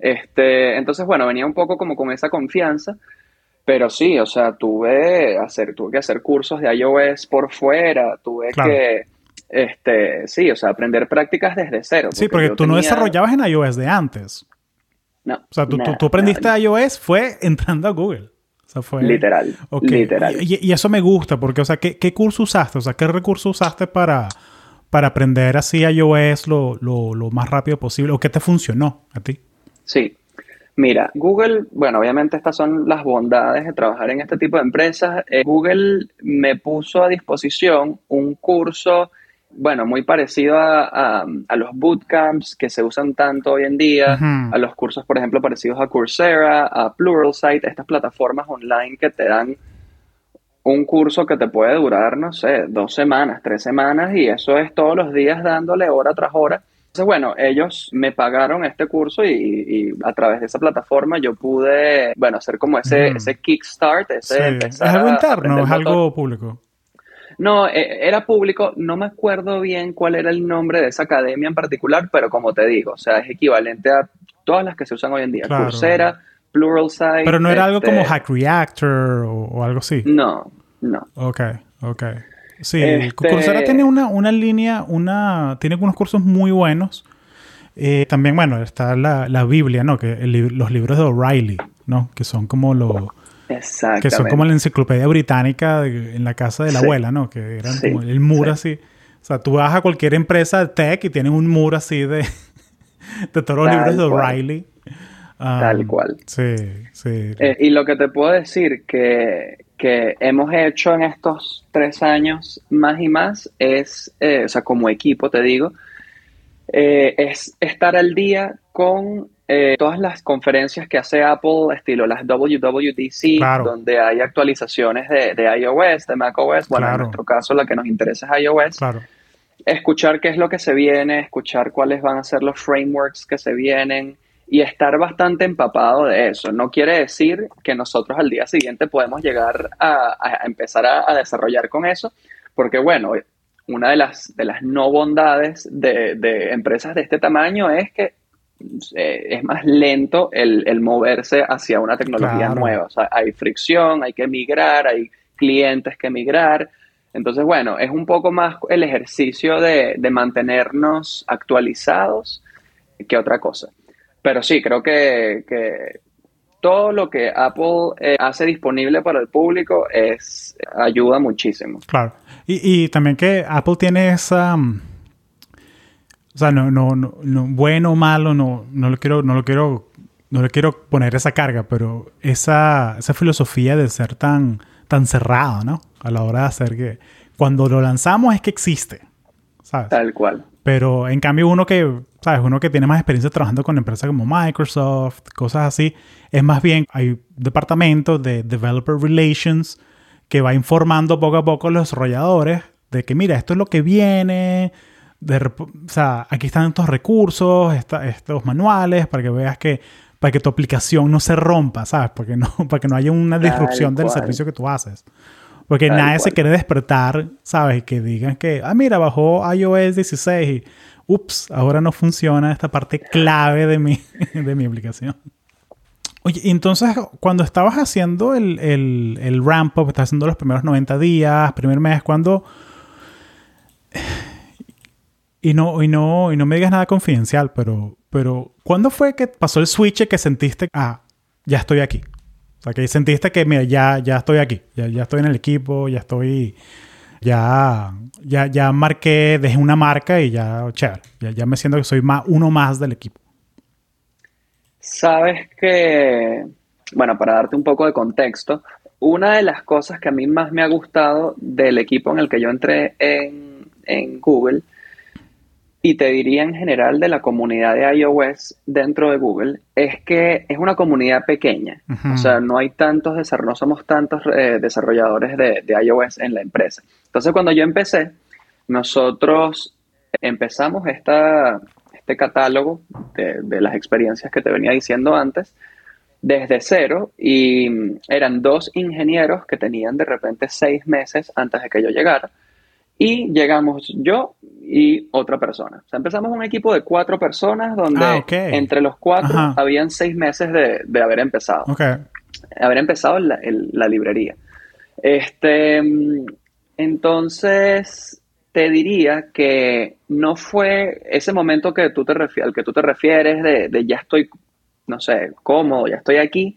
Este, entonces, bueno, venía un poco como con esa confianza, pero sí, o sea, tuve, hacer, tuve que hacer cursos de iOS por fuera, tuve que, este, sí, o sea, aprender prácticas desde cero. Sí, porque tú no desarrollabas en iOS de antes. No. O sea, tú, tú, aprendiste iOS fue entrando a Google fue... Literal. Literal. Y, eso me gusta porque, o sea, ¿qué, curso usaste? O sea, ¿qué recurso usaste para, para aprender así iOS lo, lo, lo más rápido posible? ¿O qué te funcionó a ti? Sí. Mira, Google, bueno, obviamente estas son las bondades de trabajar en este tipo de empresas. Eh, Google me puso a disposición un curso bueno, muy parecido a, los bootcamps que se usan tanto hoy en día, a los cursos, por ejemplo, parecidos a Coursera, a Pluralsight, estas plataformas online que te dan un curso que te puede durar, no sé, dos semanas, tres semanas, y eso es todos los días dándole hora tras hora. Entonces, bueno, ellos me pagaron este curso y, a través de esa plataforma yo pude, bueno, hacer como ese, ese kickstart, ese... ¿Es algo interno es algo público? No, e, era público, no me acuerdo bien cuál era el nombre de esa academia en particular, pero como te digo, o sea, es equivalente a todas las que se usan hoy en día. Coursera, Pluralsight. Pero no era algo como este Hack Reactor o, algo así. No, no. Ok, ok. Sí, este Coursera tiene una, una línea, una, tiene unos cursos muy buenos. Eh, también, bueno, está la, la Biblia, ¿no? Que los libros de O'Reilly, ¿no? Que son como los Exactamente. Que son como la enciclopedia británica en la casa de la abuela, ¿no? Que eran como el muro así. O sea, tú vas a cualquier empresa de tech y tienen un muro así de, de todos los libros de O'Reilly. Tal um, cual. Sí, sí. Eh, y lo que te puedo decir que, que hemos hecho en estos tres años más y más es, eh, o sea, como equipo te digo, eh, es estar al día con eh, todas las conferencias que hace Apple, estilo las WWDC, donde hay actualizaciones de, iOS, de macOS. Bueno, en nuestro caso la que nos interesa es iOS. Escuchar qué es lo que se viene, escuchar cuáles van a ser los frameworks que se vienen y estar bastante empapado de eso. No quiere decir que nosotros al día siguiente podemos llegar a, empezar a, desarrollar con eso, porque bueno, una de las, de las no bondades de, empresas de este tamaño es que eh, es más lento el, moverse hacia una tecnología nueva. O sea, hay fricción, hay que migrar, hay clientes que migrar. Entonces, bueno, es un poco más el ejercicio de, mantenernos actualizados que otra cosa. Pero sí, creo que, todo lo que Apple eh, hace disponible para el público es ayuda muchísimo. Claro. Y, también que Apple tiene esa... o sea, no, no, no, bueno o malo, no, no lo quiero, no lo quiero, no le quiero poner esa carga, pero esa, esa filosofía de ser tan, tan cerrado, ¿no? A la hora de hacer que cuando lo lanzamos es que existe, ¿sabes? Tal cual. Pero en cambio uno que, ¿sabes? Uno que tiene más experiencia trabajando con empresas como Microsoft, cosas así, es más bien, hay departamentos de Developer Relations que va informando poco a poco a los desarrolladores de que, mira, esto es lo que viene, de, o sea, aquí están estos recursos, estos manuales, para que veas que, para que tu aplicación no se rompa, ¿sabes? Porque no, para que no haya una disrupción del servicio que tú haces. Porque nadie se quiere despertar, ¿sabes? Que digan que, ah, mira, bajó iOS 16 y, ups, ahora no funciona esta parte clave de mi, de mi aplicación. Oye, entonces cuando estabas haciendo el, el, el ramp up, estás haciendo los primeros 90 días, primer mes, cuando... Y no, y no, y no me digas nada confidencial, pero, pero ¿cuándo fue que pasó el switch que sentiste, ah, ya estoy aquí? O sea, que sentiste que, mira, ya, ya estoy aquí, ya, estoy en el equipo, ya estoy, ya, ya, ya marqué, dejé una marca y ya, chévere, ya, ya me siento que soy más, uno más del equipo. Sabes que, bueno, para darte un poco de contexto, una de las cosas que a mí más me ha gustado del equipo en el que yo entré en, Google, y te diría en general de la comunidad de iOS dentro de Google, es que es una comunidad pequeña. O sea, no hay tantos desarrolladores, no somos tantos eh, desarrolladores de, de, iOS en la empresa. Entonces, cuando yo empecé, nosotros empezamos esta, este catálogo de, las experiencias que te venía diciendo antes desde cero y eran dos ingenieros que tenían de repente seis meses antes de que yo llegara y llegamos yo y otra persona. O sea, empezamos un equipo de cuatro personas donde ah, entre los cuatro habían seis meses de, haber empezado. Haber empezado la, la librería. Este, entonces, te diría que no fue ese momento que tú te al que tú te refieres de, ya estoy, no sé, cómodo, ya estoy aquí,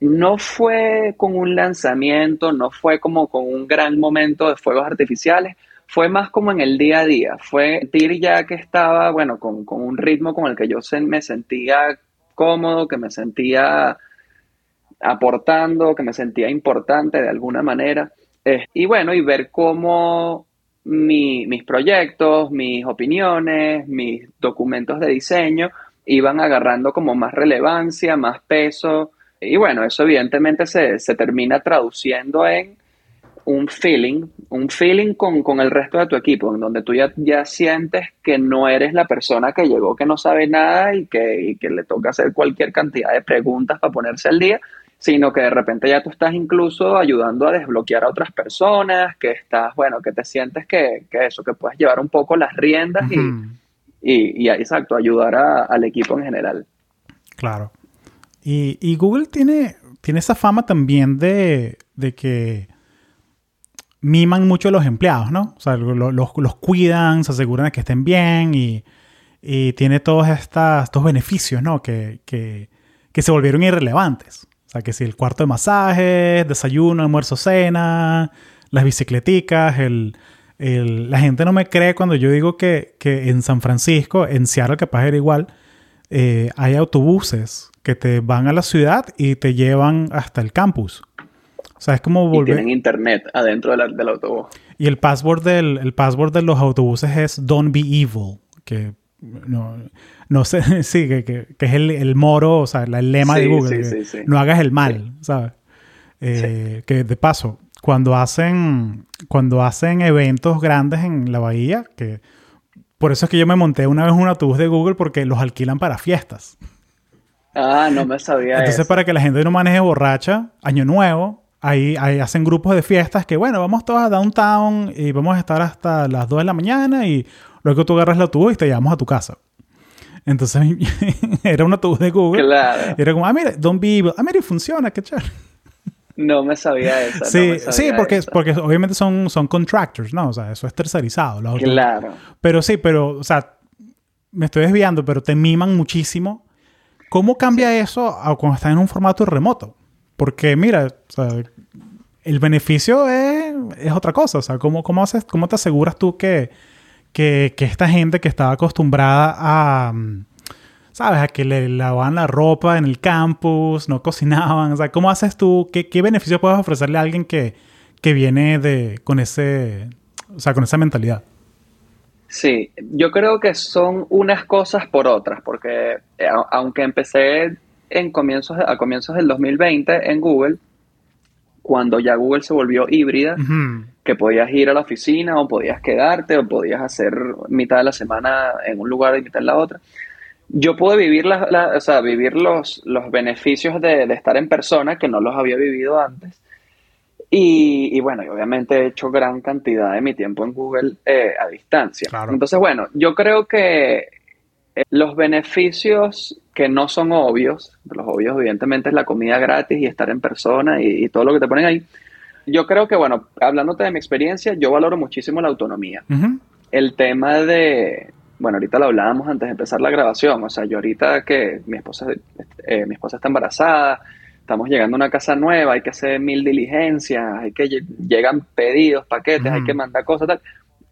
no fue con un lanzamiento, no fue como con un gran momento de fuegos artificiales, fue más como en el día a día, fue sentir ya que estaba, bueno, con, un ritmo con el que yo me sentía cómodo, que me sentía aportando, que me sentía importante de alguna manera. Eh, y bueno, y ver cómo mis proyectos, mis opiniones, mis documentos de diseño iban agarrando como más relevancia, más peso. Y bueno, eso evidentemente se, termina traduciendo en un feeling, un feeling con, el resto de tu equipo, en donde tú ya, ya sientes que no eres la persona que llegó, que no sabe nada y que, y que le toca hacer cualquier cantidad de preguntas para ponerse al día, sino que de repente ya tú estás incluso ayudando a desbloquear a otras personas, que estás, bueno, que te sientes que, eso, que puedes llevar un poco las riendas y, y, exacto, ayudar al equipo en general. Claro. Y, Google tiene, tiene esa fama también de, que miman mucho a los empleados, ¿no? O sea, los, cuidan, se aseguran de que estén bien y, tiene todos estos beneficios, ¿no? que, que se volvieron irrelevantes que si el cuarto de masajes, desayuno, almuerzo, cena, las bicicleticas, el, la gente no me cree cuando yo digo que, en San Francisco, en Seattle capaz era igual, eh, hay autobuses que te van a la ciudad y te llevan hasta el campus. O sea, es como volver... Y tienen internet adentro del autobús. Y el password, del, el password de los autobuses es Don't Be Evil, que no, no sé, sí, que, que, es el, el, moro, o sea, el lema de Google. Sí, sí, no hagas el mal, ¿sabes? Eh, que de paso, cuando hacen, cuando hacen eventos grandes en la bahía, que por eso es que yo me monté una vez un autobús de Google porque los alquilan para fiestas. Ah, no me sabía Entonces, para que la gente no maneje borracha, año nuevo, ahí, ahí, hacen grupos de fiestas que, bueno, vamos todos a downtown y vamos a estar hasta las 2 de la mañana y luego tú agarras el autobús y te llevamos a tu casa. Entonces, era un autobús de Google. Claro. Y era como, ah, mira, don't be evil. Ah, mira, funciona, qué chévere. No me sabía eso. Sí, sí porque, porque obviamente son, son contractors, ¿no? O sea, eso es tercerizado. claro. Pero sí, pero, o sea, me estoy desviando, pero te miman muchísimo. ¿Cómo cambia eso cuando estás en un formato remoto? Porque, mira, o sea, el beneficio es, es, otra cosa. O sea, ¿cómo, cómo, haces, cómo te aseguras tú que, que, esta gente que estaba acostumbrada a ¿sabes? A que le lavaban la ropa en el campus, no cocinaban. O sea, ¿cómo haces tú? ¿Qué, qué beneficio puedes ofrecerle a alguien que, que viene de, con, ese, o sea, con esa mentalidad? Sí, yo creo que son unas cosas por otras, porque eh, aunque empecé en comienzos, a comienzos del 2020 en Google, cuando ya Google se volvió híbrida, que podías ir a la oficina o podías quedarte o podías hacer mitad de la semana en un lugar y mitad en la otra yo pude vivir, la, o sea, vivir los, los beneficios de, estar en persona que no los había vivido antes. Y, bueno, obviamente he hecho gran cantidad de mi tiempo en Google eh, a distancia. Entonces, bueno, yo creo que los beneficios que no son obvios, los obvios evidentemente es la comida gratis y estar en persona y, todo lo que te ponen ahí. Yo creo que, bueno, hablándote de mi experiencia, yo valoro muchísimo la autonomía. El tema de, bueno, ahorita lo hablábamos antes de empezar la grabación, o sea, yo ahorita que mi esposa, eh, mi esposa está embarazada, estamos llegando a una casa nueva, hay que hacer mil diligencias, hay que llegan pedidos, paquetes, hay que mandar cosas, tal.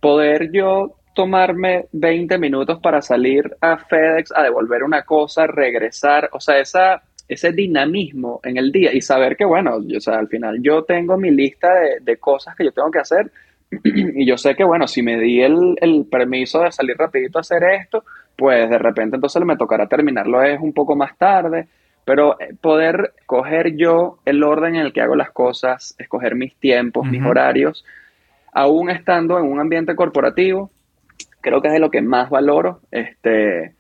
Poder yo tomarme 20 minutos para salir a FedEx a devolver una cosa, regresar, o sea, esa, ese dinamismo en el día y saber que, bueno, o sea, al final yo tengo mi lista de, de cosas que yo tengo que hacer y yo sé que, bueno, si me di el, el, permiso de salir rapidito a hacer esto, pues de repente entonces me tocará terminarlo es un poco más tarde, pero eh, poder coger yo el orden en el que hago las cosas, escoger mis tiempos, mis horarios, aún estando en un ambiente corporativo, creo que es de lo que más valoro. Este,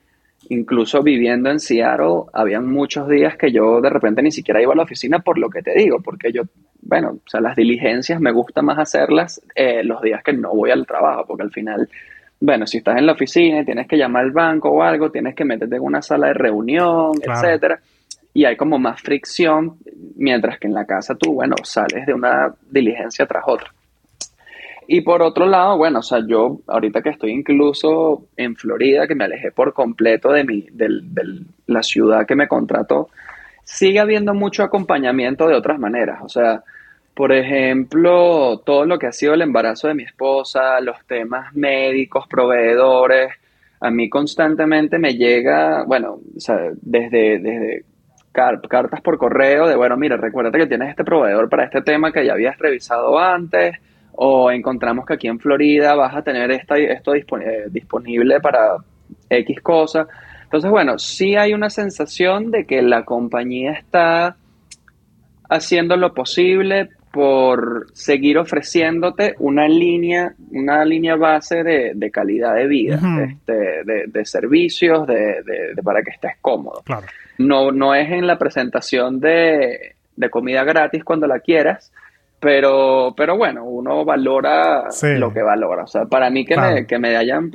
incluso viviendo en Seattle, habían muchos días que yo de repente ni siquiera iba a la oficina por lo que te digo, porque yo, bueno, o sea, las diligencias me gusta más hacerlas eh, los días que no voy al trabajo, porque al final, bueno, si estás en la oficina y tienes que llamar al banco o algo, tienes que meterte en una sala de reunión, etcétera, y hay como más fricción, mientras que en la casa tú, bueno, sales de una diligencia tras otra. Y por otro lado, bueno, o sea, yo ahorita que estoy incluso en Florida, que me alejé por completo de, mi, de, la ciudad que me contrató, sigue habiendo mucho acompañamiento de otras maneras. O sea, por ejemplo, todo lo que ha sido el embarazo de mi esposa, los temas médicos, proveedores, a mí constantemente me llega, bueno, o sea, desde, desde cartas por correo de, bueno, mira, recuérdate que tienes este proveedor para este tema que ya habías revisado antes o encontramos que aquí en Florida vas a tener esta, esto eh, disponible para X cosa. Entonces, bueno, sí hay una sensación de que la compañía está haciendo lo posible por seguir ofreciéndote una línea, una línea base de, calidad de vida, este, de, servicios, de, para que estés cómodo. No, no es en la presentación de, comida gratis cuando la quieras, pero, pero bueno, uno valora lo que valora. O sea, para mí que, me, que me, hayan,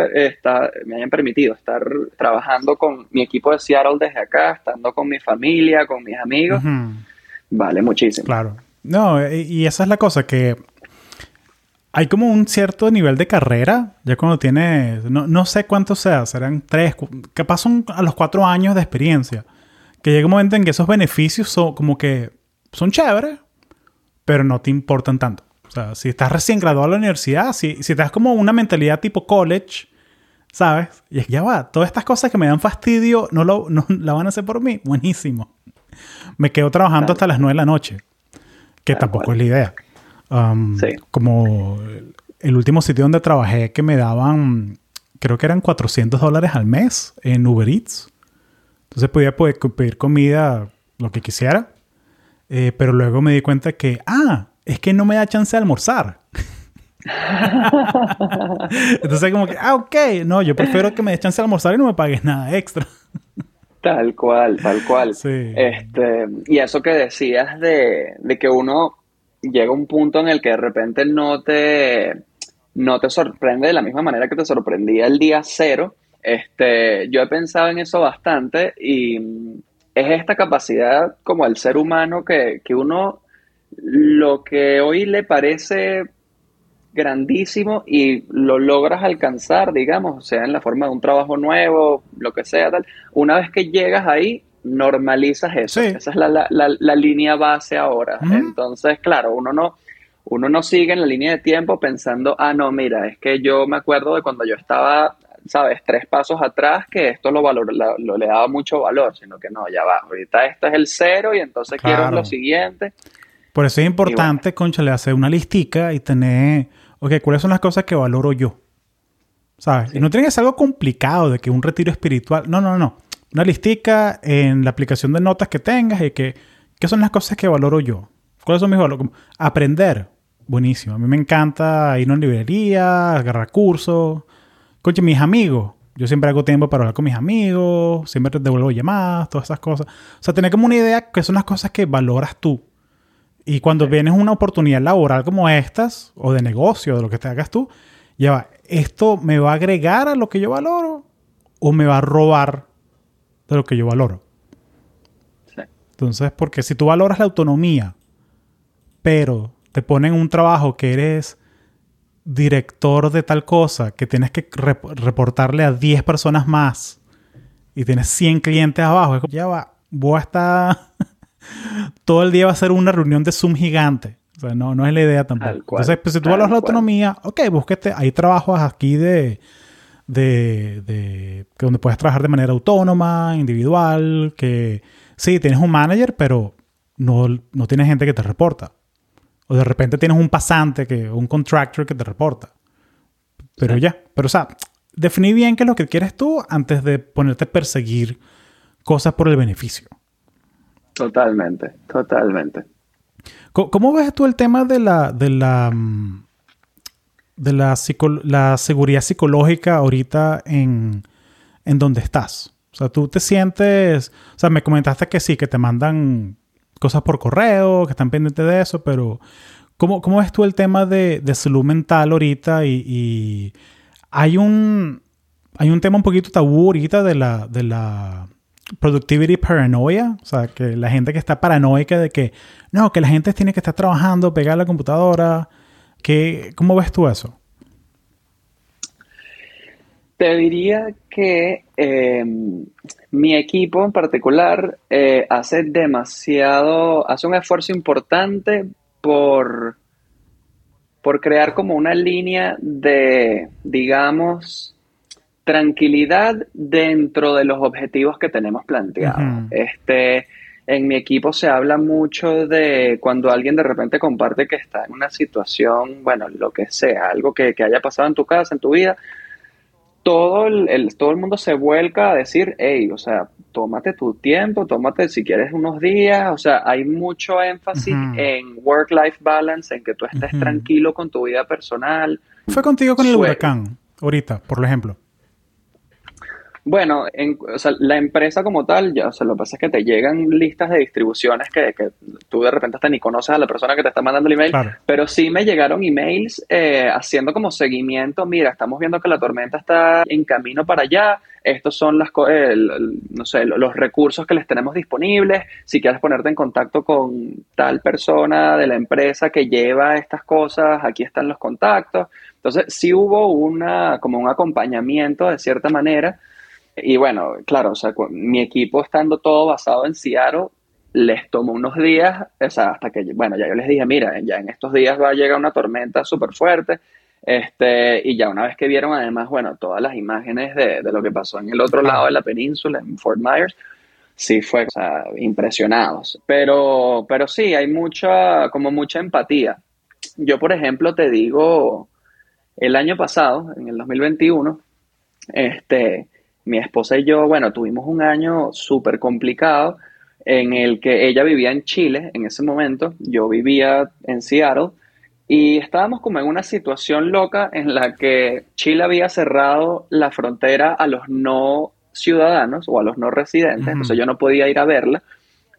me hayan permitido estar trabajando con mi equipo de Seattle desde acá, estando con mi familia, con mis amigos, vale muchísimo. Capaz No, y esa es la cosa que hay como un cierto nivel de carrera, ya cuando tienes, no, no sé cuánto sea, serán tres, que pasan a los cuatro años de experiencia, que llega un momento en que esos beneficios son como que son chéveres, pero no te importan tanto. O sea, si estás recién graduado a la universidad, si, si estás como una mentalidad tipo college, ¿sabes? Y es que ya va, todas estas cosas que me dan fastidio no lo no, la van a hacer por mí. Buenísimo. Me quedo trabajando hasta las 9 de la noche, que tampoco es la idea. Um, como el último sitio donde trabajé que me daban creo que eran 400 dólares al mes en Uber Eats. Entonces podía pedir comida lo que quisiera. Eh, pero luego me di cuenta que, ah, es que no me da chance de almorzar. Entonces como que, ah, ok, no, yo prefiero que me des chance de almorzar y no me pagues nada extra. Tal cual, tal cual. Este, y eso que decías de, de, que uno llega a un punto en el que de repente no te, no te sorprende de la misma manera que te sorprendía el día cero. Este, yo he pensado en eso bastante y es esta capacidad como el ser humano que, que uno lo que hoy le parece grandísimo y lo logras alcanzar, digamos, sea en la forma de un trabajo nuevo, lo que sea, tal. Una vez que llegas ahí, normalizas eso. Esa es la, la, línea base ahora. Entonces, claro, uno no, uno no sigue en la línea de tiempo pensando, ah, no, mira, es que yo me acuerdo de cuando yo estaba, sabes, tres pasos atrás, que esto lo, valor, lo, le daba mucho valor, sino que no, ya va, ahorita esto es el cero y entonces quiero lo siguiente. Por eso es importante, concha, le hacer una listica y tener, ok, ¿cuáles son las cosas que valoro yo? ¿Sabes? Y no tiene que ser algo complicado de que un retiro espiritual, no, no, no. Una listica en la aplicación de notas que tengas y que, ¿qué son las cosas que valoro yo? ¿Cuáles son mis valores? Aprender, buenísimo. A mí me encanta ir a una librería, agarrar cursos. Concha, mis amigos, yo siempre hago tiempo para hablar con mis amigos, siempre te devuelvo llamadas, todas esas cosas. O sea, tener como una idea que son las cosas que valoras tú. Y cuando vienes una oportunidad laboral como estas, o de negocio, de lo que te hagas tú, ya va, ¿esto me va a agregar a lo que yo valoro o me va a robar de lo que yo valoro? Sí. Entonces, porque si tú valoras la autonomía, pero te ponen un trabajo que eres director de tal cosa, que tienes que reportarle a 10 personas más y tienes 100 clientes abajo, ya va, voy a estar todo el día va a ser una reunión de Zoom gigante. O sea, no, no es la idea tampoco. Entonces, pues, si tú valoras la autonomía, ok, búsquete. Hay trabajos aquí de, de, de, donde puedes trabajar de manera autónoma, individual, que sí, tienes un manager, pero no, no tienes gente que te reporta. O de repente tienes un pasante, que, un contractor que te reporta. Pero ya, pero o sea, definí bien qué es lo que quieres tú antes de ponerte a perseguir cosas por el beneficio. Totalmente, totalmente. ¿Cómo, ves tú el tema de la, de la, mm, de la, la seguridad psicológica ahorita en, en donde estás? O sea, tú te sientes, o sea, me comentaste que sí, que te mandan cosas por correo, que están pendientes de eso, pero ¿cómo, cómo ves tú el tema de, de salud mental ahorita? Y, hay un hay un tema un poquito tabú ahorita de la, de la productivity paranoia, o sea, que la gente que está paranoica de que, no, que la gente tiene que estar trabajando, pegar la computadora, que, ¿cómo ves tú eso? Te diría que em, mi equipo en particular eh, hace demasiado, hace un esfuerzo importante por, por crear como una línea de, digamos, tranquilidad dentro de los objetivos que tenemos planteados. Este, en mi equipo se habla mucho de cuando alguien de repente comparte que está en una situación, bueno, lo que sea, algo que, haya pasado en tu casa, en tu vida, todo el, todo el mundo se vuelca a decir, hey, o sea, tómate tu tiempo, tómate si quieres unos días, o sea, hay mucho énfasis en work-life balance, en que tú estés tranquilo con tu vida personal. ¿Fue contigo con el huracán ahorita, por ejemplo? Bueno, en, o sea, la empresa como tal, ya, o sea, lo que pasa es que te llegan listas de distribuciones que, que tú de repente hasta ni conoces a la persona que te está mandando el email, pero sí me llegaron emails eh, haciendo como seguimiento, mira, estamos viendo que la tormenta está en camino para allá, estos son las, no sé, los recursos que les tenemos disponibles, si quieres ponerte en contacto con tal persona de la empresa que lleva estas cosas, aquí están los contactos. Entonces, sí hubo una, como un acompañamiento de cierta manera, y bueno, claro, o sea, mi equipo estando todo basado en Seattle, les tomó unos días, o sea, hasta que, bueno, ya yo les dije, mira, ya en estos días va a llegar una tormenta súper fuerte, este, y ya una vez que vieron además, bueno, todas las imágenes de, de, lo que pasó en el otro lado de la península, en Fort Myers, sí fue, o sea, impresionados. Pero, pero sí, hay mucha, como mucha empatía. Yo, por ejemplo, te digo, el año pasado, en el 2021, este, mi esposa y yo, bueno, tuvimos un año súper complicado en el que ella vivía en Chile en ese momento, yo vivía en Seattle y estábamos como en una situación loca en la que Chile había cerrado la frontera a los no ciudadanos o a los no residentes, entonces yo no podía ir a verla.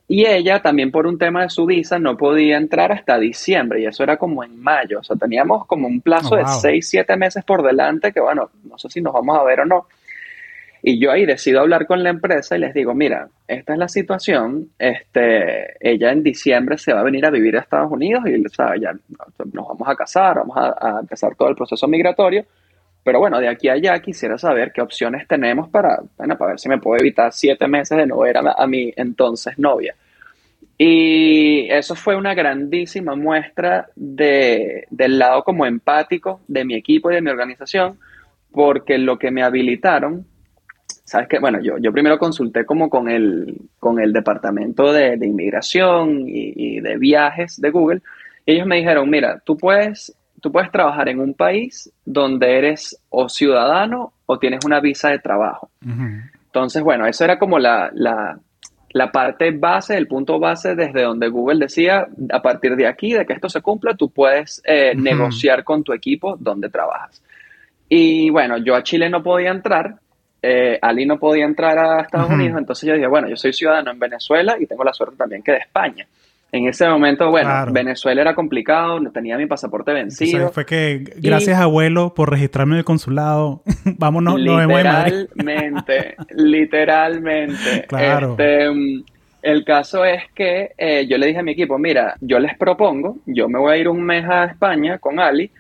Y ella también por un tema de su visa no podía entrar hasta diciembre y eso era como en mayo, o sea, teníamos como un plazo oh, de seis, siete meses por delante que bueno, no sé si nos vamos a ver o no. Y yo ahí decido hablar con la empresa y les digo, mira, esta es la situación, este, ella en diciembre se va a venir a vivir a Estados Unidos y ya nos vamos a casar, vamos a, empezar todo el proceso migratorio, pero bueno, de aquí a allá quisiera saber qué opciones tenemos para, bueno, para ver si me puedo evitar siete meses de no ver a, mi entonces novia. Y eso fue una grandísima muestra de, del lado como empático de mi equipo y de mi organización, porque lo que me habilitaron sabes que, bueno, yo, yo primero consulté como con el, con el departamento de, inmigración y, de viajes de Google. Y ellos me dijeron, mira, tú puedes, tú puedes trabajar en un país donde eres o ciudadano o tienes una visa de trabajo. Entonces, bueno, eso era como la, parte base, el punto base desde donde Google decía, a partir de aquí, de que esto se cumpla, tú puedes eh, negociar con tu equipo donde trabajas. Y bueno, yo a Chile no podía entrar, eh, Ali no podía entrar a Estados Unidos, entonces yo dije, bueno, yo soy ciudadano en Venezuela y tengo la suerte también que de España. En ese momento, bueno, Venezuela era complicado, no tenía mi pasaporte vencido. fue que gracias abuelo por registrarme en el consulado. Vámonos, Literalmente, literalmente. Claro. Este, el caso es que eh, yo le dije a mi equipo, mira, yo les propongo, yo me voy a ir un mes a España con Ali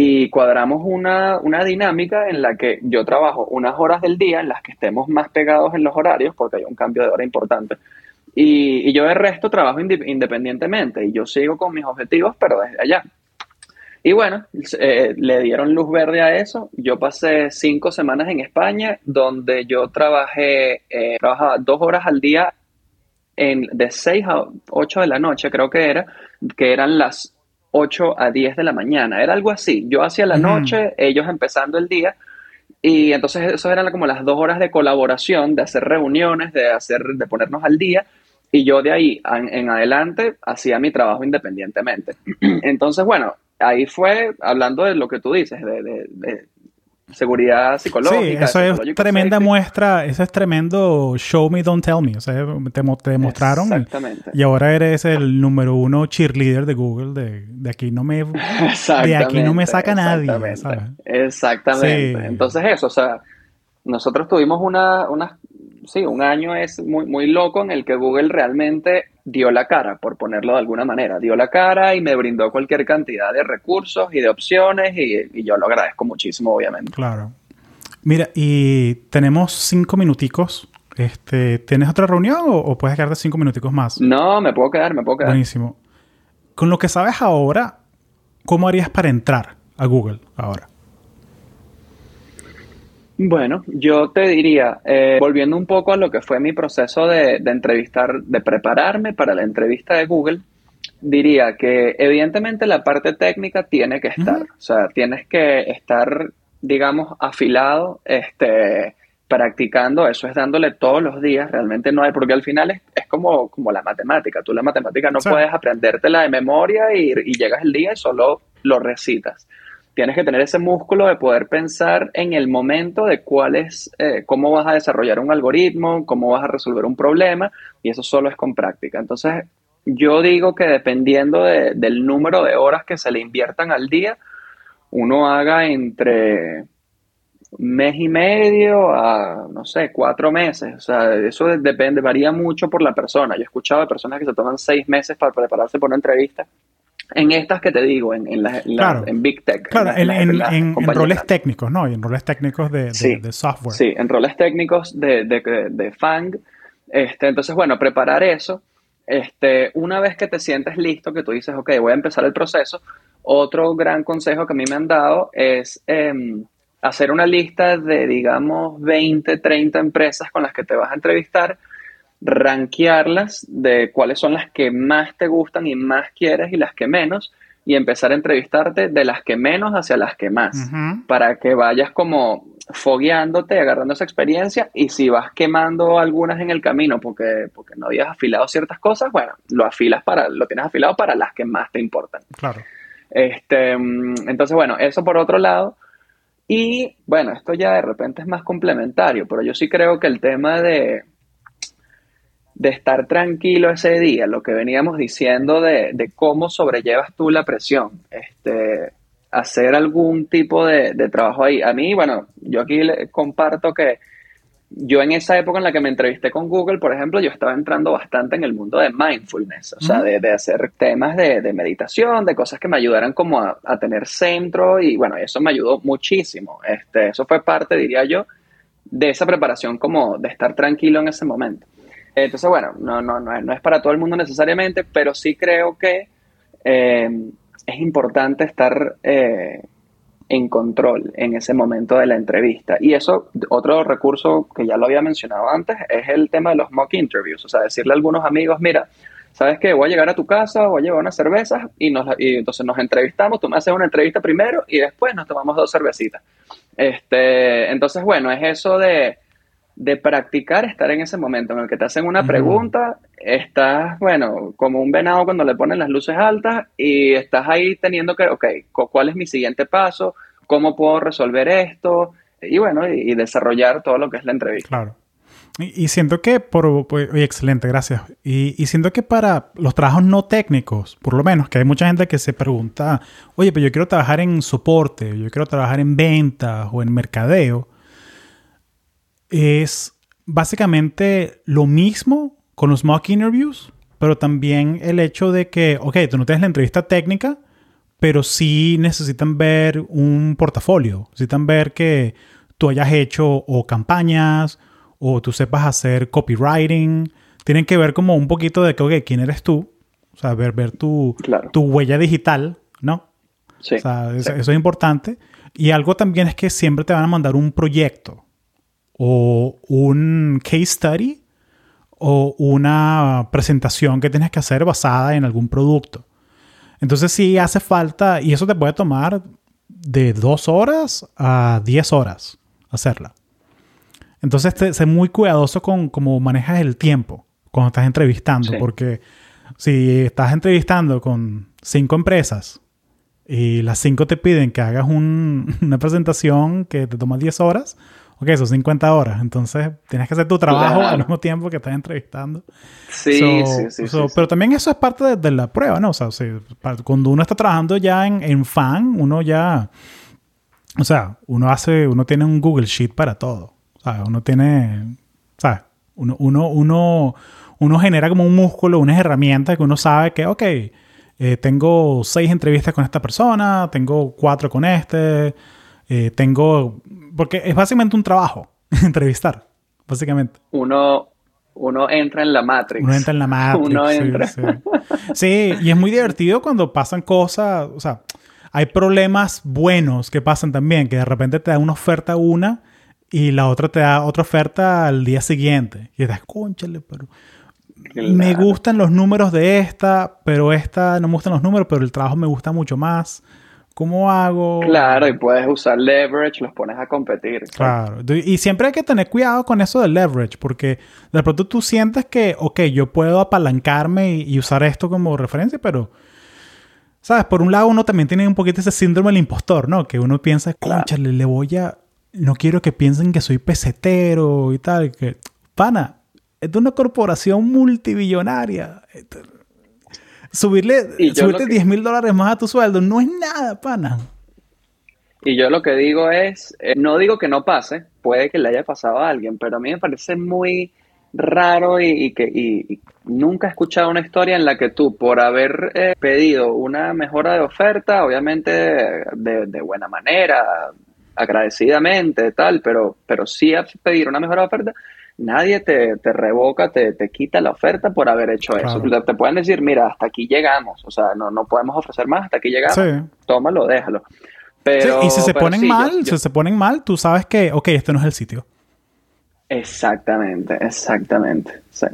y cuadramos una, dinámica en la que yo trabajo unas horas del día en las que estemos más pegados en los horarios, porque hay un cambio de hora importante. Y, yo de resto trabajo independientemente y yo sigo con mis objetivos, pero desde allá. Y bueno, eh, le dieron luz verde a eso. Yo pasé cinco semanas en España, donde yo trabajé, eh, trabajaba dos horas al día, en, de seis a ocho de la noche, creo que era, que eran las 8 a 10 de la mañana. Era algo así. Yo hacía la noche, ellos empezando el día. Y entonces eso eran como las dos horas de colaboración, de hacer reuniones, de, hacer, de ponernos al día. Y yo de ahí en, adelante hacía mi trabajo independientemente. Entonces, bueno, ahí fue hablando de lo que tú dices, de, seguridad psicológica. Sí, eso es tremenda muestra, eso es tremendo show me, don't tell me. O sea, te, demostraron. Exactamente. Y, ahora eres el número uno cheerleader de Google. De, de aquí no me de aquí no me saca nadie. Exactamente. Entonces eso, o sea, nosotros tuvimos una, una sí, un año es muy, muy loco en el que Google realmente dio la cara, por ponerlo de alguna manera. Dio la cara y me brindó cualquier cantidad de recursos y de opciones y, yo lo agradezco muchísimo, obviamente. Claro. Mira, y tenemos cinco minuticos. Este, ¿Tienes otra reunión o, puedes quedarte cinco minuticos más? No, me puedo quedar, me puedo quedar. Buenísimo. Con lo que sabes ahora, ¿cómo harías para entrar a Google ahora? Bueno, yo te diría, eh, volviendo un poco a lo que fue mi proceso de, entrevistar, de prepararme para la entrevista de Google, diría que evidentemente la parte técnica tiene que estar, o sea, tienes que estar, digamos, afilado, este, practicando, eso es dándole todos los días, realmente no hay, porque al final es, como, como la matemática, tú la matemática no puedes aprendértela de memoria y, y llegas el día y solo lo recitas tienes que tener ese músculo de poder pensar en el momento de cuál es, eh, cómo vas a desarrollar un algoritmo, cómo vas a resolver un problema, y eso solo es con práctica. Entonces, yo digo que dependiendo del número de horas que se le inviertan al día, uno haga entre mes y medio a, no sé, cuatro meses. O sea, eso depende, varía mucho por la persona. Yo he escuchado de personas que se toman seis meses para prepararse por una entrevista en estas que te digo, en, en, en Big Tech. Claro, en, roles técnicos, ¿no? Y en roles técnicos de, software. Sí, en roles técnicos de, de, FANG. Este, entonces, bueno, preparar eso. Este, una vez que te sientes listo, que tú dices, ok, voy a empezar el proceso, otro gran consejo que a mí me han dado es em, hacer una lista de, digamos, 20, 30 empresas con las que te vas a entrevistar rankearlas de cuáles son las que más te gustan y más quieres y las que menos, y empezar a entrevistarte de las que menos hacia las que más, para que vayas como fogueándote, agarrando esa experiencia y si vas quemando algunas en el camino porque, porque no habías afilado ciertas cosas, bueno, lo afilas para, lo tienes afilado para las que más te importan. Claro. Este, entonces, bueno, eso por otro lado. Y bueno, esto ya de repente es más complementario, pero yo sí creo que el tema de, de estar tranquilo ese día, lo que veníamos diciendo de, de cómo sobrellevas tú la presión, este, hacer algún tipo de, de, trabajo ahí. A mí, bueno, yo aquí le comparto que yo en esa época en la que me entrevisté con Google, por ejemplo, yo estaba entrando bastante en el mundo de mindfulness, o sea, de, de, hacer temas de, de, meditación, de cosas que me ayudaran como a, a, tener centro y bueno, eso me ayudó muchísimo. Este, eso fue parte, diría yo, de esa preparación como de estar tranquilo en ese momento. Entonces, bueno, no, no, no, no es para todo el mundo necesariamente, pero sí creo que eh, es importante estar... Eh, en control en ese momento de la entrevista. Y eso, otro recurso que ya lo había mencionado antes, es el tema de los mock interviews. O sea, decirle a algunos amigos, mira, ¿sabes qué? Voy a llegar a tu casa, voy a llevar unas cervezas y, nos, y entonces nos entrevistamos, tú me haces una entrevista primero y después nos tomamos dos cervecitas. Este, entonces, bueno, es eso de, de practicar estar en ese momento en el que te hacen una pregunta, estás, bueno, como un venado cuando le ponen las luces altas y estás ahí teniendo que, ok, ¿cuál es mi siguiente paso? ¿Cómo puedo resolver esto? Y bueno, y, y desarrollar todo lo que es la entrevista. Claro. Y, y siento que, por, pues, oye, excelente, gracias. Y, y, siento que para los trabajos no técnicos, por lo menos, que hay mucha gente que se pregunta, oye, pero yo quiero trabajar en soporte, yo quiero trabajar en ventas o en mercadeo es básicamente lo mismo con los mock interviews, pero también el hecho de que, ok, tú no tienes la entrevista técnica, pero sí necesitan ver un portafolio, necesitan ver que tú hayas hecho o campañas o tú sepas hacer copywriting. Tienen que ver como un poquito de que, ok, ¿quién eres tú? O sea, ver, ver tu, claro. tu huella digital, ¿no? Sí, o sea, sí. eso, eso es importante. Y algo también es que siempre te van a mandar un proyecto o un case study o una presentación que tienes que hacer basada en algún producto. Entonces sí hace falta, y eso te puede tomar de dos horas a diez horas hacerla. Entonces te, sé muy cuidadoso con cómo manejas el tiempo cuando estás entrevistando, Sí. porque si estás entrevistando con cinco empresas y las cinco te piden que hagas un- una presentación que te toma 10 horas, ok, son 50 horas. Entonces tienes que hacer tu trabajo Claro. al mismo tiempo que estás entrevistando. Sí, So- sí, sí, so- sí, Pero también eso es parte de, de la prueba, ¿no? O sea, pa- cuando uno está trabajando ya en, en fan, uno ya... O sea, uno hace... Uno tiene un Google Sheet para todo. O sea, uno tiene... ¿Sabes? Uno, uno, uno, uno genera como un músculo, unas herramientas que uno sabe que, ok, eh, tengo seis entrevistas con esta persona, tengo cuatro con este, eh, tengo... Porque es básicamente un trabajo, entrevistar, básicamente. Uno, uno entra en la Matrix. Uno entra en la Matrix. Uno sí, entra. Sí, Sí, y es muy divertido cuando pasan cosas, o sea, hay problemas buenos que pasan también, que de repente te da una oferta una y la otra te da otra oferta al día siguiente. Y estás, conchale, pero me gustan los números de esta, pero esta no me gustan los números, pero el trabajo me gusta mucho más. ¿Cómo hago? Claro, y puedes usar leverage, los pones a competir. Claro. Y siempre hay que tener cuidado con eso del leverage, porque de pronto tú sientes que, ok, yo puedo apalancarme y, y usar esto como referencia, pero, ¿sabes? Por un lado uno también tiene un poquito ese síndrome del impostor, ¿no? Que uno piensa, Claro. conchale, le voy a... No quiero que piensen que soy pesetero y tal. Que, pana, es de una corporación multibillonaria. Esto- Subirle, subirte lo que- 10 mil dólares más a tu sueldo no es nada, pana. Y yo lo que digo es, eh, no digo que no pase, puede que le haya pasado a alguien, pero a mí me parece muy raro y, y que y- y nunca he escuchado una historia en la que tú, por haber eh, pedido una mejora de oferta, obviamente de, de buena manera, agradecidamente, tal, pero, pero sí a pedir una mejora de oferta, nadie te, te revoca, te, te quita la oferta por haber hecho Claro. eso. Te, pueden decir, mira, hasta aquí llegamos, o sea, no, no podemos ofrecer más, hasta aquí llegamos, Sí. tómalo, déjalo. Sí, Pero, y si se ponen sí, mal, yo- si se ponen mal, tú sabes que, ok, este no es el sitio. Exactamente, exactamente. sí.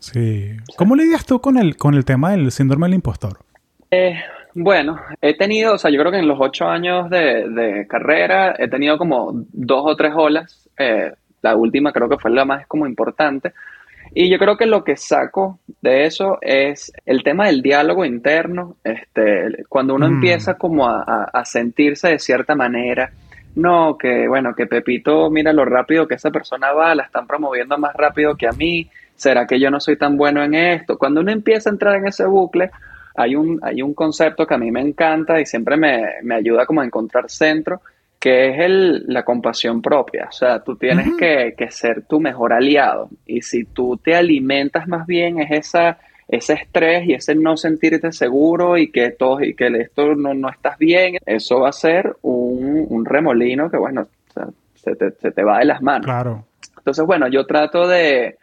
Sí. ¿Cómo lidias tú con el, con el tema del síndrome del impostor? Eh, bueno, he tenido, o sea, yo creo que en los ocho años de, carrera he tenido como dos o tres olas. Eh, la última creo que fue la más como importante. Y yo creo que lo que saco de eso es el tema del diálogo interno. Este, cuando uno mm. empieza como a, sentirse de cierta manera, no, que bueno, que Pepito, mira lo rápido que esa persona va, la están promoviendo más rápido que a mí, ¿será que yo no soy tan bueno en esto? Cuando uno empieza a entrar en ese bucle, hay un, hay un concepto que a mí me encanta y siempre me, me ayuda como a encontrar centro, que es el, la compasión propia. O sea, tú tienes que, que, ser tu mejor aliado. Y si tú te alimentas más bien, es esa, ese estrés y ese no sentirte seguro y que, todo, y que esto no, no estás bien, eso va a ser un, un remolino que, bueno, se, te, se, te, va de las manos. Claro. Entonces, bueno, yo trato de,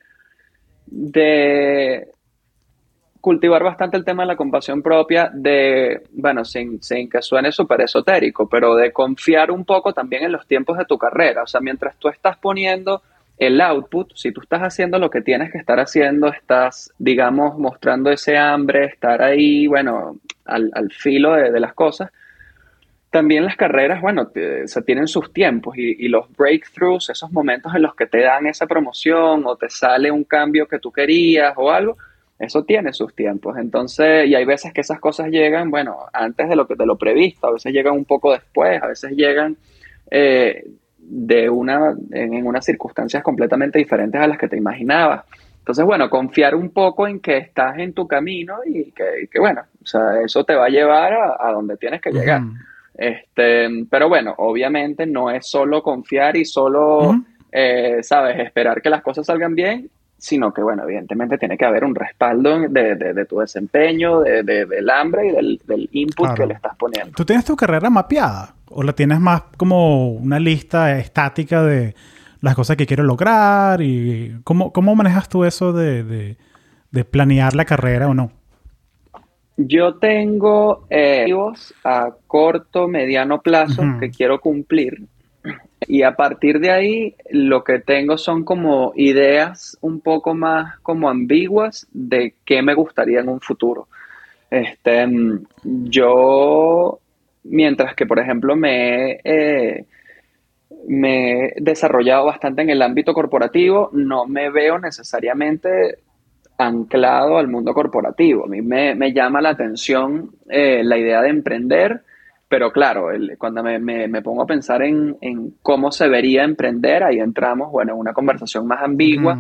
de cultivar bastante el tema de la compasión propia, de, bueno, sin, sin que suene súper esotérico, pero de confiar un poco también en los tiempos de tu carrera. O sea, mientras tú estás poniendo el output, si tú estás haciendo lo que tienes que estar haciendo, estás, digamos, mostrando ese hambre, estar ahí, bueno, al, filo de, las cosas, también las carreras, bueno, se tienen sus tiempos y, los breakthroughs, esos momentos en los que te dan esa promoción o te sale un cambio que tú querías o algo, eso tiene sus tiempos. Entonces, y hay veces que esas cosas llegan, bueno, antes de lo, que, de lo previsto, a veces llegan un poco después, a veces llegan eh, de una, en, unas circunstancias completamente diferentes a las que te imaginabas. Entonces, bueno, confiar un poco en que estás en tu camino y que, bueno, o sea, eso te va a llevar a, donde tienes que llegar. Este, pero bueno, obviamente no es solo confiar y solo, eh, sabes, esperar que las cosas salgan bien sino que, bueno, evidentemente tiene que haber un respaldo de, de, tu desempeño, de, del hambre y del, del input que le estás poniendo. ¿Tú tienes tu carrera mapeada o la tienes más como una lista estática de las cosas que quiero lograr? y ¿Cómo, cómo manejas tú eso de, planear la carrera o no? Yo tengo eh, a corto, mediano plazo que quiero cumplir y a partir de ahí lo que tengo son como ideas un poco más como ambiguas de qué me gustaría en un futuro. Este, yo, mientras que por ejemplo me, eh, me he desarrollado bastante en el ámbito corporativo, no me veo necesariamente anclado al mundo corporativo. A mí me, llama la atención eh, la idea de emprender pero claro, cuando me, pongo a pensar en, cómo se vería emprender, ahí entramos, bueno, en una conversación más ambigua.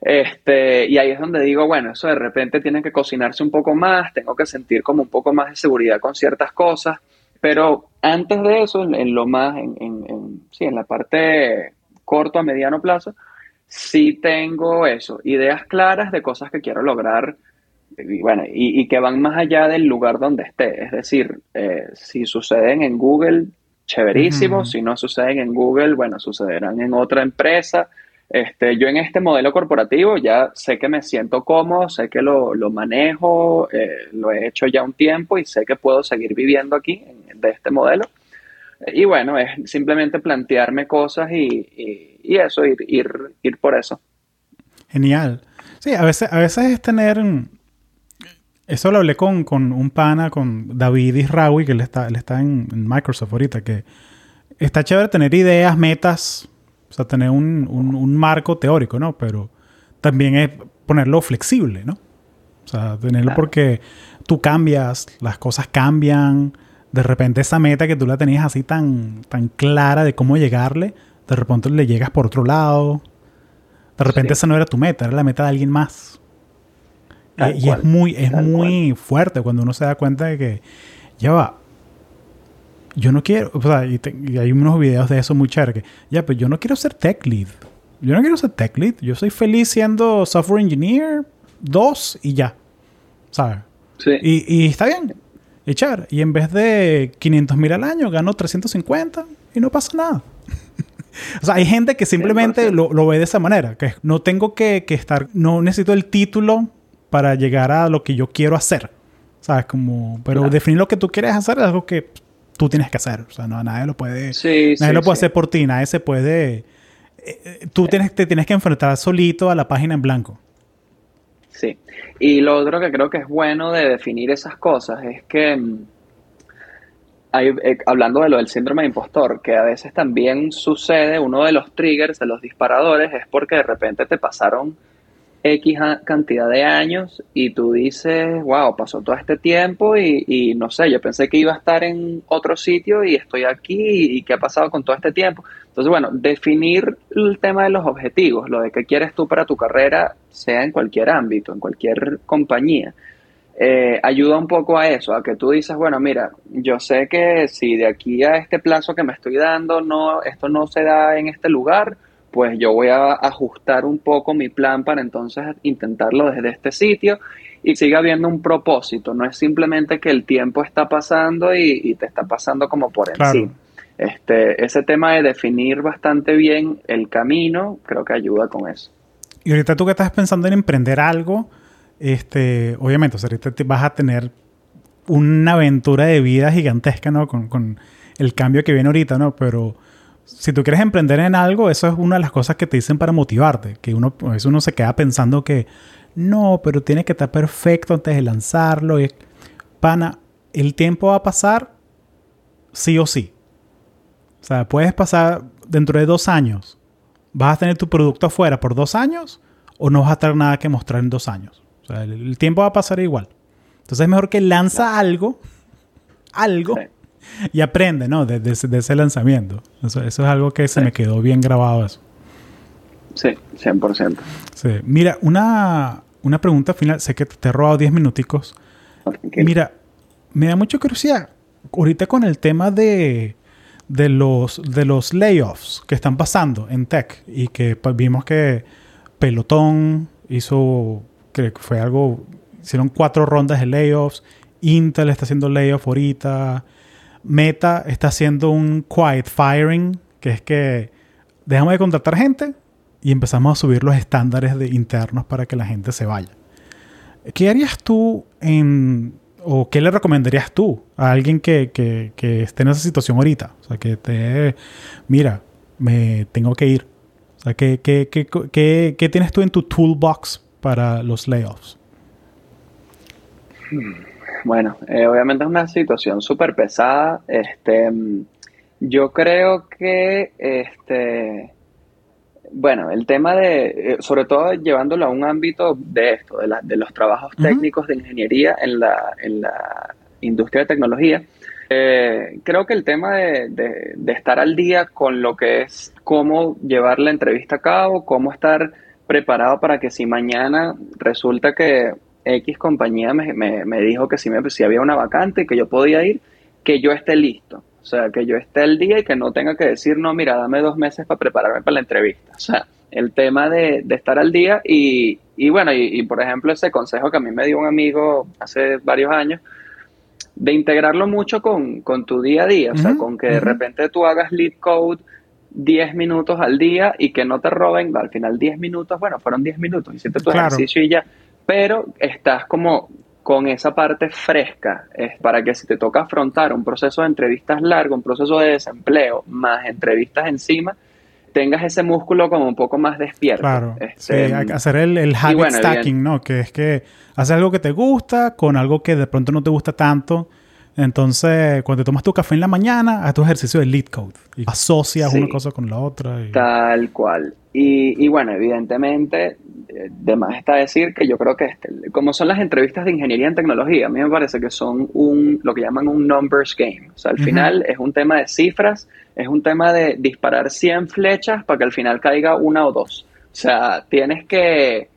Este, y ahí es donde digo, bueno, eso de repente tiene que cocinarse un poco más, tengo que sentir como un poco más de seguridad con ciertas cosas, pero antes de eso, en, lo más, en, en, sí, en la parte corto a mediano plazo, sí tengo eso, ideas claras de cosas que quiero lograr y bueno, y, que van más allá del lugar donde esté. Es decir, eh, si suceden en Google, chéverísimo. Si no suceden en Google, bueno, sucederán en otra empresa. Este, yo en este modelo corporativo ya sé que me siento cómodo, sé que lo, manejo, eh, lo he hecho ya un tiempo y sé que puedo seguir viviendo aquí de este modelo. Y bueno, es simplemente plantearme cosas y, eso, ir, ir, ir por eso. Genial. Sí, a veces, a veces es tener eso lo hablé con, un pana, con David Israwi, que él está, él está en, Microsoft ahorita, que está chévere tener ideas, metas, o sea, tener un, marco teórico, ¿no? Pero también es ponerlo flexible, ¿no? O sea, tenerlo porque tú cambias, las cosas cambian. De repente esa meta que tú la tenías así tan, tan clara de cómo llegarle, de repente le llegas por otro lado. De repente esa no era tu meta, era la meta de alguien más y es muy, es muy fuerte cuando uno se da cuenta de que, ya va, yo no quiero, o sea, y, hay unos videos de eso muy chéveres, ya, pues yo no quiero ser tech lead. Yo no quiero ser tech lead. Yo soy feliz siendo software engineer 2 y ya. ¿Sabes? Sí. Y, y está bien. Y chévere. Y en vez de 500 mil al año, gano 350 y no pasa nada. o sea, hay gente que simplemente lo, lo, ve de esa manera. Que no tengo que, que estar, no necesito el título para llegar a lo que yo quiero hacer. ¿Sabes? Como, pero definir lo que tú quieres hacer es algo que tú tienes que hacer. O sea, no, nadie lo puede, nadie lo puede hacer por ti, nadie se puede... Eh, eh, tú tienes, te tienes que enfrentar solito a la página en blanco. Sí. Y lo otro que creo que es bueno de definir esas cosas es que, mm, hay, eh, hablando de lo del síndrome de impostor, que a veces también sucede, uno de los triggers, de los disparadores, es porque de repente te pasaron X cantidad de años y tú dices, wow, pasó todo este tiempo y, no sé, yo pensé que iba a estar en otro sitio y estoy aquí y, qué ha pasado con todo este tiempo. Entonces, bueno, definir el tema de los objetivos, lo de qué quieres tú para tu carrera, sea en cualquier ámbito, en cualquier compañía, eh, ayuda un poco a eso, a que tú dices, bueno, mira, yo sé que si de aquí a este plazo que me estoy dando, no, esto no se da en este lugar, pues yo voy a ajustar un poco mi plan para entonces intentarlo desde este sitio y siga habiendo un propósito, no es simplemente que el tiempo está pasando y, te está pasando como por encima. Este, ese tema de definir bastante bien el camino, creo que ayuda con eso. Y ahorita tú que estás pensando en emprender algo, este, obviamente, ahorita vas a tener una aventura de vida gigantesca, ¿no? Con, con el cambio que viene ahorita, ¿no? Pero si tú quieres emprender en algo, eso es una de las cosas que te dicen para motivarte. Que uno, a uno se queda pensando que no, pero tiene que estar perfecto antes de lanzarlo. Y, pana, el tiempo va a pasar sí o sí. O sea, puedes pasar dentro de dos años. ¿Vas a tener tu producto afuera por dos años o no vas a tener nada que mostrar en dos años? O sea, el, tiempo va a pasar igual. Entonces es mejor que lanza algo, algo, y aprende, ¿no? De, ese lanzamiento. Eso, es algo que se me quedó bien grabado eso. Sí, 100%. Sí. Mira, una, una pregunta final. Sé que te he robado 10 minuticos. Mira, me da mucha curiosidad. Ahorita con el tema de, de, los, de los layoffs que están pasando en tech y que pues, vimos que Pelotón hizo, que fue algo, hicieron cuatro rondas de layoffs. Intel está haciendo layoffs ahorita. Meta está haciendo un quiet firing, que es que dejamos de contratar gente y empezamos a subir los estándares de internos para que la gente se vaya. ¿Qué harías tú en, o qué le recomendarías tú a alguien que, esté en esa situación ahorita? O sea, que te, mira, me tengo que ir. O sea, ¿qué, qué tienes tú en tu toolbox para los layoffs? Hmm. Bueno, eh, obviamente es una situación súper pesada. Este, yo creo que, este, bueno, el tema de, eh, sobre todo llevándolo a un ámbito de esto, de, de los trabajos técnicos de ingeniería en la, en la industria de tecnología, eh, creo que el tema de, de, estar al día con lo que es cómo llevar la entrevista a cabo, cómo estar preparado para que si mañana resulta que X compañía me, me, dijo que si, me, si había una vacante, que yo podía ir, que yo esté listo. O sea, que yo esté al día y que no tenga que decir, no, mira, dame dos meses para prepararme para la entrevista. O sea, el tema de, de estar al día y, y bueno, y, por ejemplo ese consejo que a mí me dio un amigo hace varios años, de integrarlo mucho con, con tu día a día, o sea, con que de repente tú hagas lead code 10 minutos al día y que no te roben, al final 10 minutos, bueno, fueron 10 minutos, hiciste tu ejercicio y ya, pero estás como con esa parte fresca, es para que si te toca afrontar un proceso de entrevistas largo, un proceso de desempleo, más entrevistas encima, tengas ese músculo como un poco más despierto. Claro, este, hacer el, el habit stacking, ¿no? Que es que haces algo que te gusta con algo que de pronto no te gusta tanto. Entonces, cuando te tomas tu café en la mañana, haz tu ejercicio de lead code y asocias una cosa con la otra. Tal cual. Y, y, bueno, evidentemente, eh, de más está decir que yo creo que este, como son las entrevistas de ingeniería en tecnología, a mí me parece que son un, lo que llaman un numbers game. O sea, al final es un tema de cifras, es un tema de disparar 100 flechas para que al final caiga una o dos. O sea, tienes que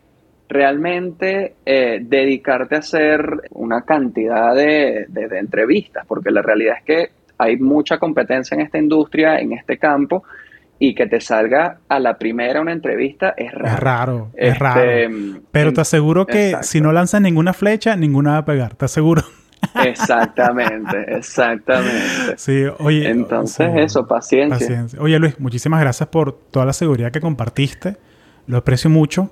realmente eh, dedicarte a hacer una cantidad de, de entrevistas, porque la realidad es que hay mucha competencia en esta industria, en este campo, y que te salga a la primera una entrevista es raro. Es raro, es este, raro. Pero te aseguro que si no lanzas ninguna flecha, ninguna va a pegar, te aseguro. Exactamente, exactamente. Sí, oye. Entonces, eso, paciencia. paciencia. Oye, Luis, muchísimas gracias por toda la seguridad que compartiste. Lo aprecio mucho.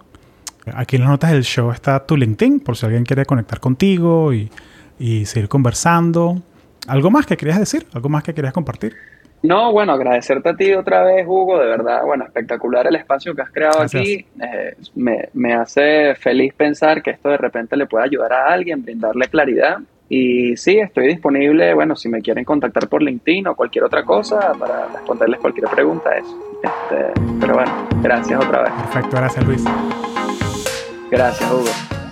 Aquí en las notas del show está tu LinkedIn, por si alguien quiere conectar contigo y, y seguir conversando. ¿Algo más que querías decir? ¿Algo más que querías compartir? No, bueno, agradecerte a ti otra vez, Hugo, de verdad, bueno, espectacular el espacio que has creado aquí. Eh, me, me, hace feliz pensar que esto de repente le puede ayudar a alguien, brindarle claridad. Y sí, estoy disponible, bueno, si me quieren contactar por LinkedIn o cualquier otra cosa para responderles cualquier pregunta, eso. Este, pero bueno, gracias otra vez. Perfecto, gracias Luis. Gracias, Hugo.